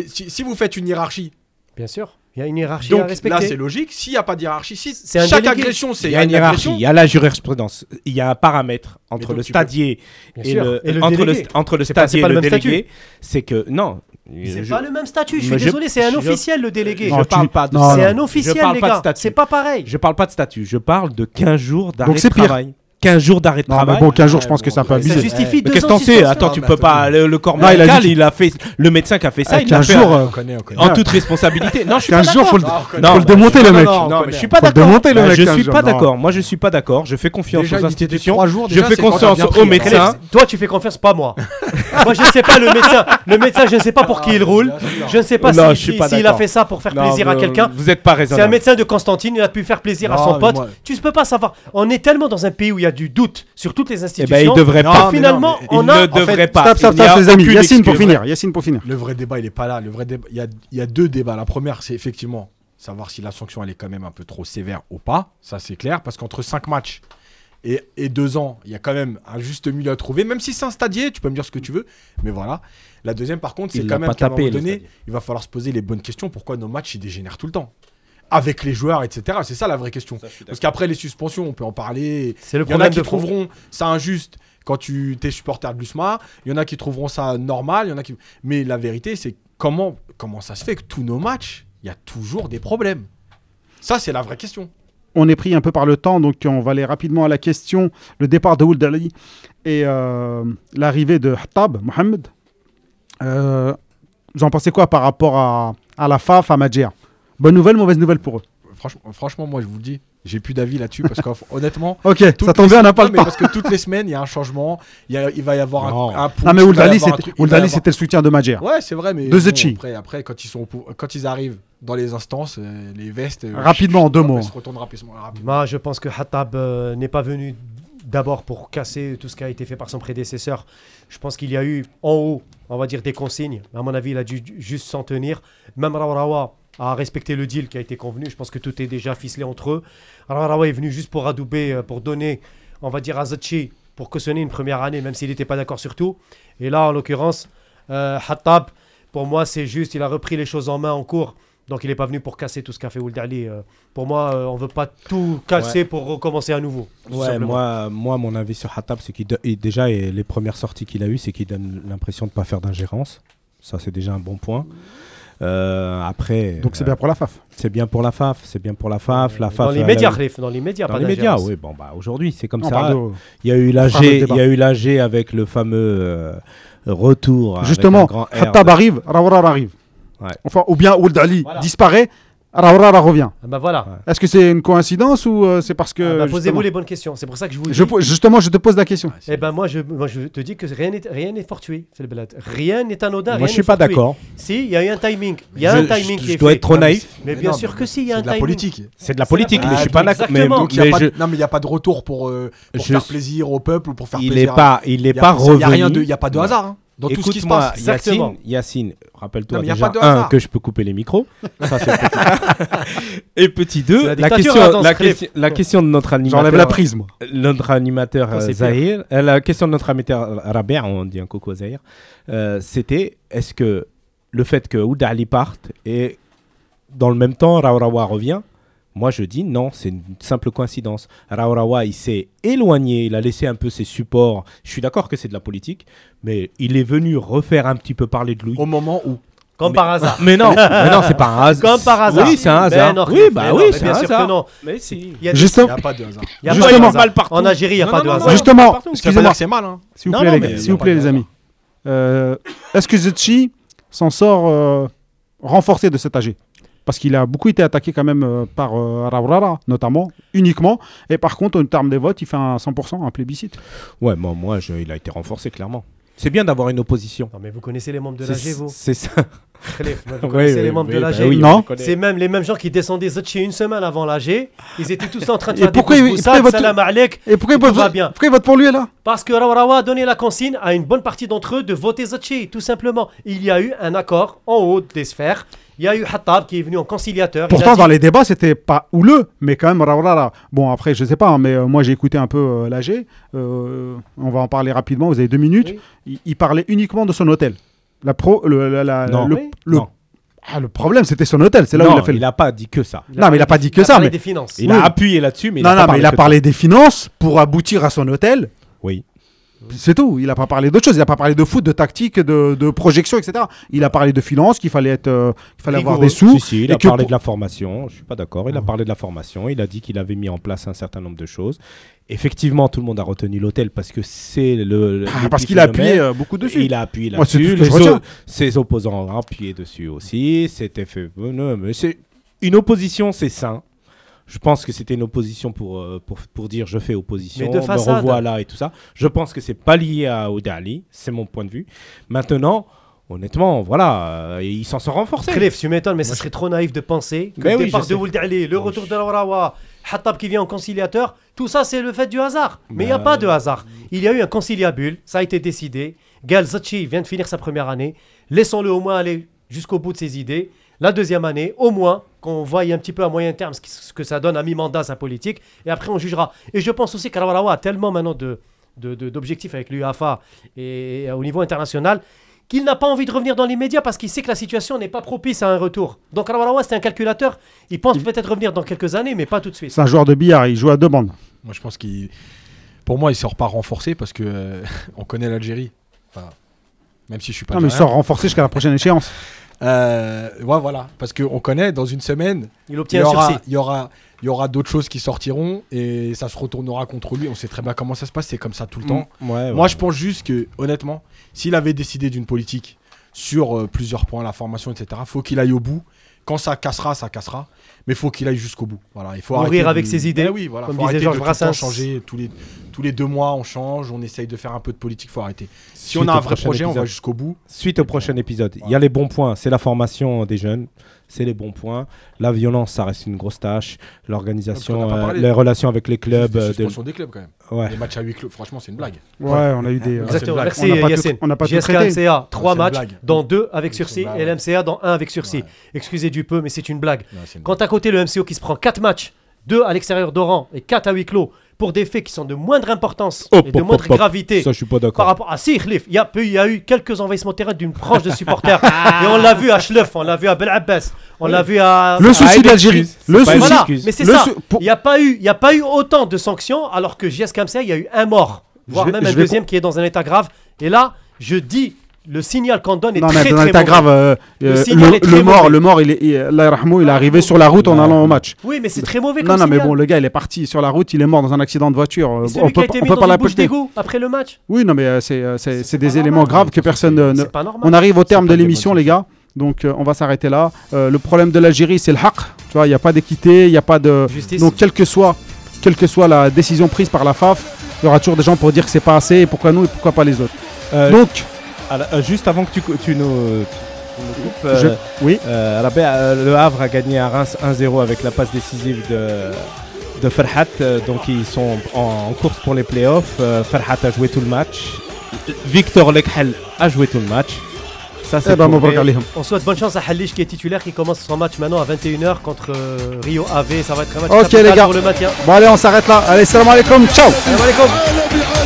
Si vous faites une hiérarchie, bien sûr. Il y a une hiérarchie à respecter. Là, c'est logique. S'il n'y a pas de hiérarchie, si chaque agression, c'est il y a une hiérarchie. Il y a la jurisprudence. Il y a un paramètre entre le stadier et le, entre le entre le stadier et le délégué. C'est que non, c'est pas le même statut, je suis désolé, c'est un officiel le délégué. je parle pas de C'est un officiel, les gars. C'est pas pareil. Je parle pas de statut, je parle de 15 jours d'arrêt de travail. 15 jours d'arrêt de travail. bon, 15 jours, je pense que c'est un peu abusé. Ça justifie deux Qu'est-ce que t'en sais Attends, tu peux pas. Le, corps médical, il a fait. Le médecin qui a fait ça, il 15 jours. Euh, en toute responsabilité. Non, je suis 15 jours, faut le démonter, le mec. Non, mais je suis pas d'accord. Je suis pas d'accord. Moi, je suis pas d'accord. Je fais confiance aux institutions. Je fais confiance aux médecins. Toi, tu fais confiance, pas moi. Moi, je ne sais pas le médecin. Le médecin, je ne sais pas pour qui il roule. Je ne sais pas s'il a fait ça pour faire plaisir à quelqu'un. Vous n'êtes pas raisonnable. C'est un médecin de Constantine. Il a pu faire plaisir à son pote. Tu ne peux pas savoir. On est tellement dans un pays où il y a du doute sur toutes les institutions. Eh ben, il devrait pas. Finalement, on ne devrait pas. Stop, stop, les amis. Yacine pour finir. Yacine pour finir. Le vrai débat, il est pas là. Le vrai débat, il y a deux débats. La première, c'est effectivement savoir si la sanction elle est quand même un peu trop sévère ou pas. Ça, c'est clair. Parce qu'entre 5 matchs et, et, deux ans, il y a quand même un juste milieu à trouver. Même si c'est un stadier, tu peux me dire ce que tu veux. Mais voilà. La deuxième, par contre, c'est quand même qu'à un moment donné, il va falloir se poser les bonnes questions. Pourquoi nos matchs, ils dégénèrent tout le temps? Avec les joueurs, etc. C'est ça la vraie question. Parce qu'après les suspensions, on peut en parler. C'est le Il y en a qui trouveront ça injuste quand tu es supporter de l'USMA. Il y en a qui trouveront ça normal. Il y en a qui... Mais la vérité, c'est comment, comment ça se fait que tous nos matchs, il y a toujours des problèmes. Ça, c'est la vraie question. On est pris un peu par le temps, donc on va aller rapidement à la question. Le départ de Ould Ali et euh, l'arrivée de Hattab, Mohamed. Euh, vous en pensez quoi par rapport à, à la FAF, à Madjer Bonne nouvelle, mauvaise nouvelle pour eux Franchement, moi je vous le dis, j'ai plus d'avis là-dessus parce qu'honnêtement. ok, ça tombe bien, on n'a pas le temps. Parce que toutes les semaines, il y a un changement, il, va y avoir un, un Non, mais Ouldali, c'était le soutien de Madjer. Ouais, c'est vrai, mais. De après, après quand, ils sont, quand ils arrivent dans les instances, euh, les vestes. Euh, rapidement, en deux mots. Se rapidement, Moi, je pense que Hattab euh, n'est pas venu d'abord pour casser tout ce qui a été fait par son prédécesseur. Je pense qu'il y a eu en haut, on va dire, des consignes. À mon avis, il a dû juste s'en tenir. Même Rawarawa à respecter le deal qui a été convenu. Je pense que tout est déjà ficelé entre eux. Alors est venu juste pour adouber, euh, pour donner, on va dire, à Zachi pour cautionner une première année, même s'il n'était pas d'accord sur tout. Et là, en l'occurrence, euh, Hattab, pour moi, c'est juste, il a repris les choses en main en cours. Donc il n'est pas venu pour casser tout ce qu'a fait Ould euh. pour moi, on ne veut pas tout casser pour recommencer à nouveau. Ouais, moi, moi, mon avis sur Hattab, c'est qu'il déjà, les premières sorties qu'il a eues, c'est qu'il donne l'impression de ne pas faire d'ingérence. Ça, c'est déjà un bon point. Après. Donc c'est bien pour la FAF. C'est bien pour la FAF, c'est bien pour la FAF. La FAF dans les médias, dans les médias, dans les médias, oui. Bon bah aujourd'hui c'est comme ça. Il y a eu l'AG, il y a eu l'AG avec le fameux retour. Justement, Khattab arrive, Rawar arrive. Enfin, ou bien Ould Ali disparaît, Raurara revient. Ah bah voilà. Est-ce que c'est une coïncidence ou euh, c'est parce que. Ah bah Posez-vous les bonnes questions. C'est pour ça que je vous. Je, justement, je te pose la question. Eh ben moi, je, moi, je te dis que rien n'est rien n'est fortuit. Rien n'est anodin. Moi, je suis pas d'accord. Si, il y a eu un timing. Il y a un timing je, qui est dois être trop naïf. Mais, bien sûr que si, il y a un timing. C'est de la politique. C'est de la politique, mais je suis pas d'accord. Non, mais il n'y a pas de retour pour faire plaisir au peuple ou pour faire plaisir. Il n'est pas, il n'est pas revenu. Il n'y a pas de hasard. Dans tout ce qui se passe. Yacine, Yacine rappelle-toi déjà, un, que je peux couper les micros. Ça, petit. Et petit deux, la, question, la, question, de notre animateur... J'enlève la prise, moi. Notre animateur oh, Zahir, euh, la question de notre animateur Rabia, on dit un coucou Zahir, euh, c'était est-ce que le fait que Ouda Ali parte et dans le même temps Raourawa revient, moi, je dis non, c'est une simple coïncidence. Raourawa, il s'est éloigné, il a laissé un peu ses supports. Je suis d'accord que c'est de la politique, mais il est venu refaire un petit peu parler de lui. Au moment où comme par hasard. Mais non, mais non, c'est pas un hasard. Comme par hasard. Oui, c'est un hasard. oui, bah oui, c'est un hasard. non. Mais si. Il n'y a, pas de hasard. Il y a Justement, pas mal partout. En Algérie, il n'y a pas de hasard. Justement, excusez-moi. C'est mal. Hein. S'il vous plaît, s'il vous plaît, les amis. Euh, est-ce que Zetchi s'en sort euh, renforcé de cet AG parce qu'il a beaucoup été attaqué quand même euh, par euh, notamment, uniquement. Et par contre, en termes des votes, il fait un 100%, un plébiscite. Ouais, moi, moi il a été renforcé clairement. C'est bien d'avoir une opposition. Non, mais vous connaissez les membres de l'AG, vous C'est ça. vous connaissez les membres de l'AG bah Non. C'est même les mêmes gens qui descendaient Zotchi une semaine avant l'AG. Ils étaient tous en train de faire des pourquoi, salam alek, Et pourquoi il va bien Pourquoi il vote pour lui là? Parce que Rawarawa a donné la consigne à une bonne partie d'entre eux de voter Zotchi, tout simplement. Il y a eu un accord en haut des sphères il y a eu Hattab qui est venu en conciliateur. Pourtant, dans les débats, c'était pas houleux, mais quand même, Bon, après, je sais pas, hein, mais euh, moi, j'ai écouté un peu euh, l'AG. Euh, on va en parler rapidement, vous avez deux minutes. Il, parlait uniquement de son hôtel. La pro, le, la, non. le, Ah, le problème, c'était son hôtel. C'est là où il a fait. Il n'a pas dit que ça. non, mais il n'a pas dit que ça. Mais... des finances. Il a appuyé là-dessus, mais il non, non, mais il a parlé des finances pour aboutir à son hôtel. Oui. C'est tout. Il n'a pas parlé d'autre chose. Il n'a pas parlé de foot, de tactique, de, projection, etc. Il a parlé de finances, qu'il fallait être, euh, fallait avoir des sous. il a parlé de la formation. Je suis pas d'accord. Il a parlé de la formation. Il a dit qu'il avait mis en place un certain nombre de choses. Effectivement, tout le monde a retenu l'hôtel parce que c'est le. Ah, parce qu'il a appuyé euh, beaucoup dessus. Il a appuyé là-dessus. ses opposants ont appuyé dessus aussi. C'était fait. mais c'est une opposition, c'est sain. Je pense que c'était une opposition pour, euh, pour, pour, dire je fais opposition, mais de me revois là et tout ça. Je pense que c'est pas lié à Oudali, c'est mon point de vue. Maintenant, honnêtement, voilà, euh, il s'en sort renforcé. Cliff, tu m'étonnes, mais ce serait trop naïf de penser que le départ de Oudali, le retour de Laurawa, Hattab qui vient en conciliateur, tout ça c'est le fait du hasard. Mais il n'y a bah pas de hasard. Il y a eu un conciliabule, ça a été décidé. Gal Zachi vient de finir sa première année. Laissons-le au moins aller jusqu'au bout de ses idées. La deuxième année, au moins, qu'on voie un petit peu à moyen terme ce que ça donne à mi-mandat sa politique, et après on jugera. Et je pense aussi qu'Arawarawa a tellement maintenant de, d'objectifs avec l'UAFA et, au niveau international qu'il n'a pas envie de revenir dans l'immédiat parce qu'il sait que la situation n'est pas propice à un retour. Donc Arawarawa, c'est un calculateur. Il pense peut-être revenir dans quelques années, mais pas tout de suite. C'est un joueur de billard, il joue à deux bandes. Moi, je pense qu'il. Pour moi, il sort pas renforcé parce que euh, on connaît l'Algérie. Enfin, même si je suis pas. Non, mais il sort renforcé jusqu'à la prochaine échéance. Euh, ouais, voilà, parce qu'on connaît, dans une semaine, il, obtient y aura, il y aura, il y aura d'autres choses qui sortiront et ça se retournera contre lui. On sait très bien comment ça se passe, c'est comme ça tout le mm. temps. Moi, je pense juste que, honnêtement, s'il avait décidé d'une politique sur euh, plusieurs points, la formation, etc., faut qu'il aille au bout. Quand ça cassera, ça cassera mais il faut qu'il aille jusqu'au bout. Voilà, il faut mourir avec ses idées. Ben oui, voilà, comme faut disait Georges Brassens. changer tous les tous les deux mois, on change, on essaye de faire un peu de politique. Faut arrêter. Si on a un vrai projet, on va jusqu'au bout. Suite au prochain épisode, il y a les bons points. C'est la formation des jeunes c'est les bons points. La violence, ça reste une grosse tâche. L'organisation, euh, les relations avec les clubs. Euh, de... des clubs quand même. Les matchs à huis clos, franchement, c'est une blague. Ouais, on a eu des. Euh, Exactement. Merci Yacine. On n'a pas JSK MCA, 3 matchs, dans 2 avec sursis, et l'MCA dans 1 avec sursis. Excusez du peu, mais c'est une blague. Quand à côté le MCO qui se prend 4 matchs, 2 à l'extérieur d'Oran et 4 à huis clos, pour des faits qui sont de moindre importance et de moindre gravité. Ça, je suis pas d'accord. Par rapport à si, il y, a, il y a eu quelques envahissements terrain d'une branche de supporters. et on l'a vu à Schleuf, on l'a vu à Bel Abbas, on l'a vu à. Le souci d'Algérie. Le souci. Voilà. Mais c'est ça. Il n'y a, pas eu, a pas eu autant de sanctions, alors que JS Kamsa, il y a eu un mort, voire même un deuxième qui est dans un état grave. Et là, je dis le signal qu'on donne est non, très, dans très grave. Euh, le, mort, le mort, il est, il, il est arrivé sur la route en allant au match. Oui, mais c'est très mauvais. Comme non, non, mais bon, le gars, il est parti sur la route, il est mort dans un accident de voiture. on peut, on peut pas l'appeler. après le match. Oui, non, mais euh, euh, c'est des éléments graves que personne ne. On arrive au terme de l'émission, les gars. Donc on va s'arrêter là. le problème de l'Algérie, c'est le haq. Tu vois, il n'y a pas d'équité, il n'y a pas de. Justice. Donc quelle que soit, quelle que soit la décision prise par la FAF, il y aura toujours des gens pour dire que c'est pas assez et pourquoi nous et pourquoi pas les autres. Donc euh, juste avant que tu, tu nous, coupes, euh, oui. Euh, le Havre a gagné à Reims 1-0 avec la passe décisive de, de Ferhat. donc ils sont en, course pour les playoffs. Ferhat a joué tout le match. Victor Lekhel a joué tout le match. Ça, c'est eh ben, on souhaite bonne chance à Halish qui est titulaire qui commence son match maintenant à 21h contre Rio Ave. Ça va être un match Ok les gars. pour le maintien. Bon allez on s'arrête là. Allez salam alaikum. Ciao. Salam alaikum.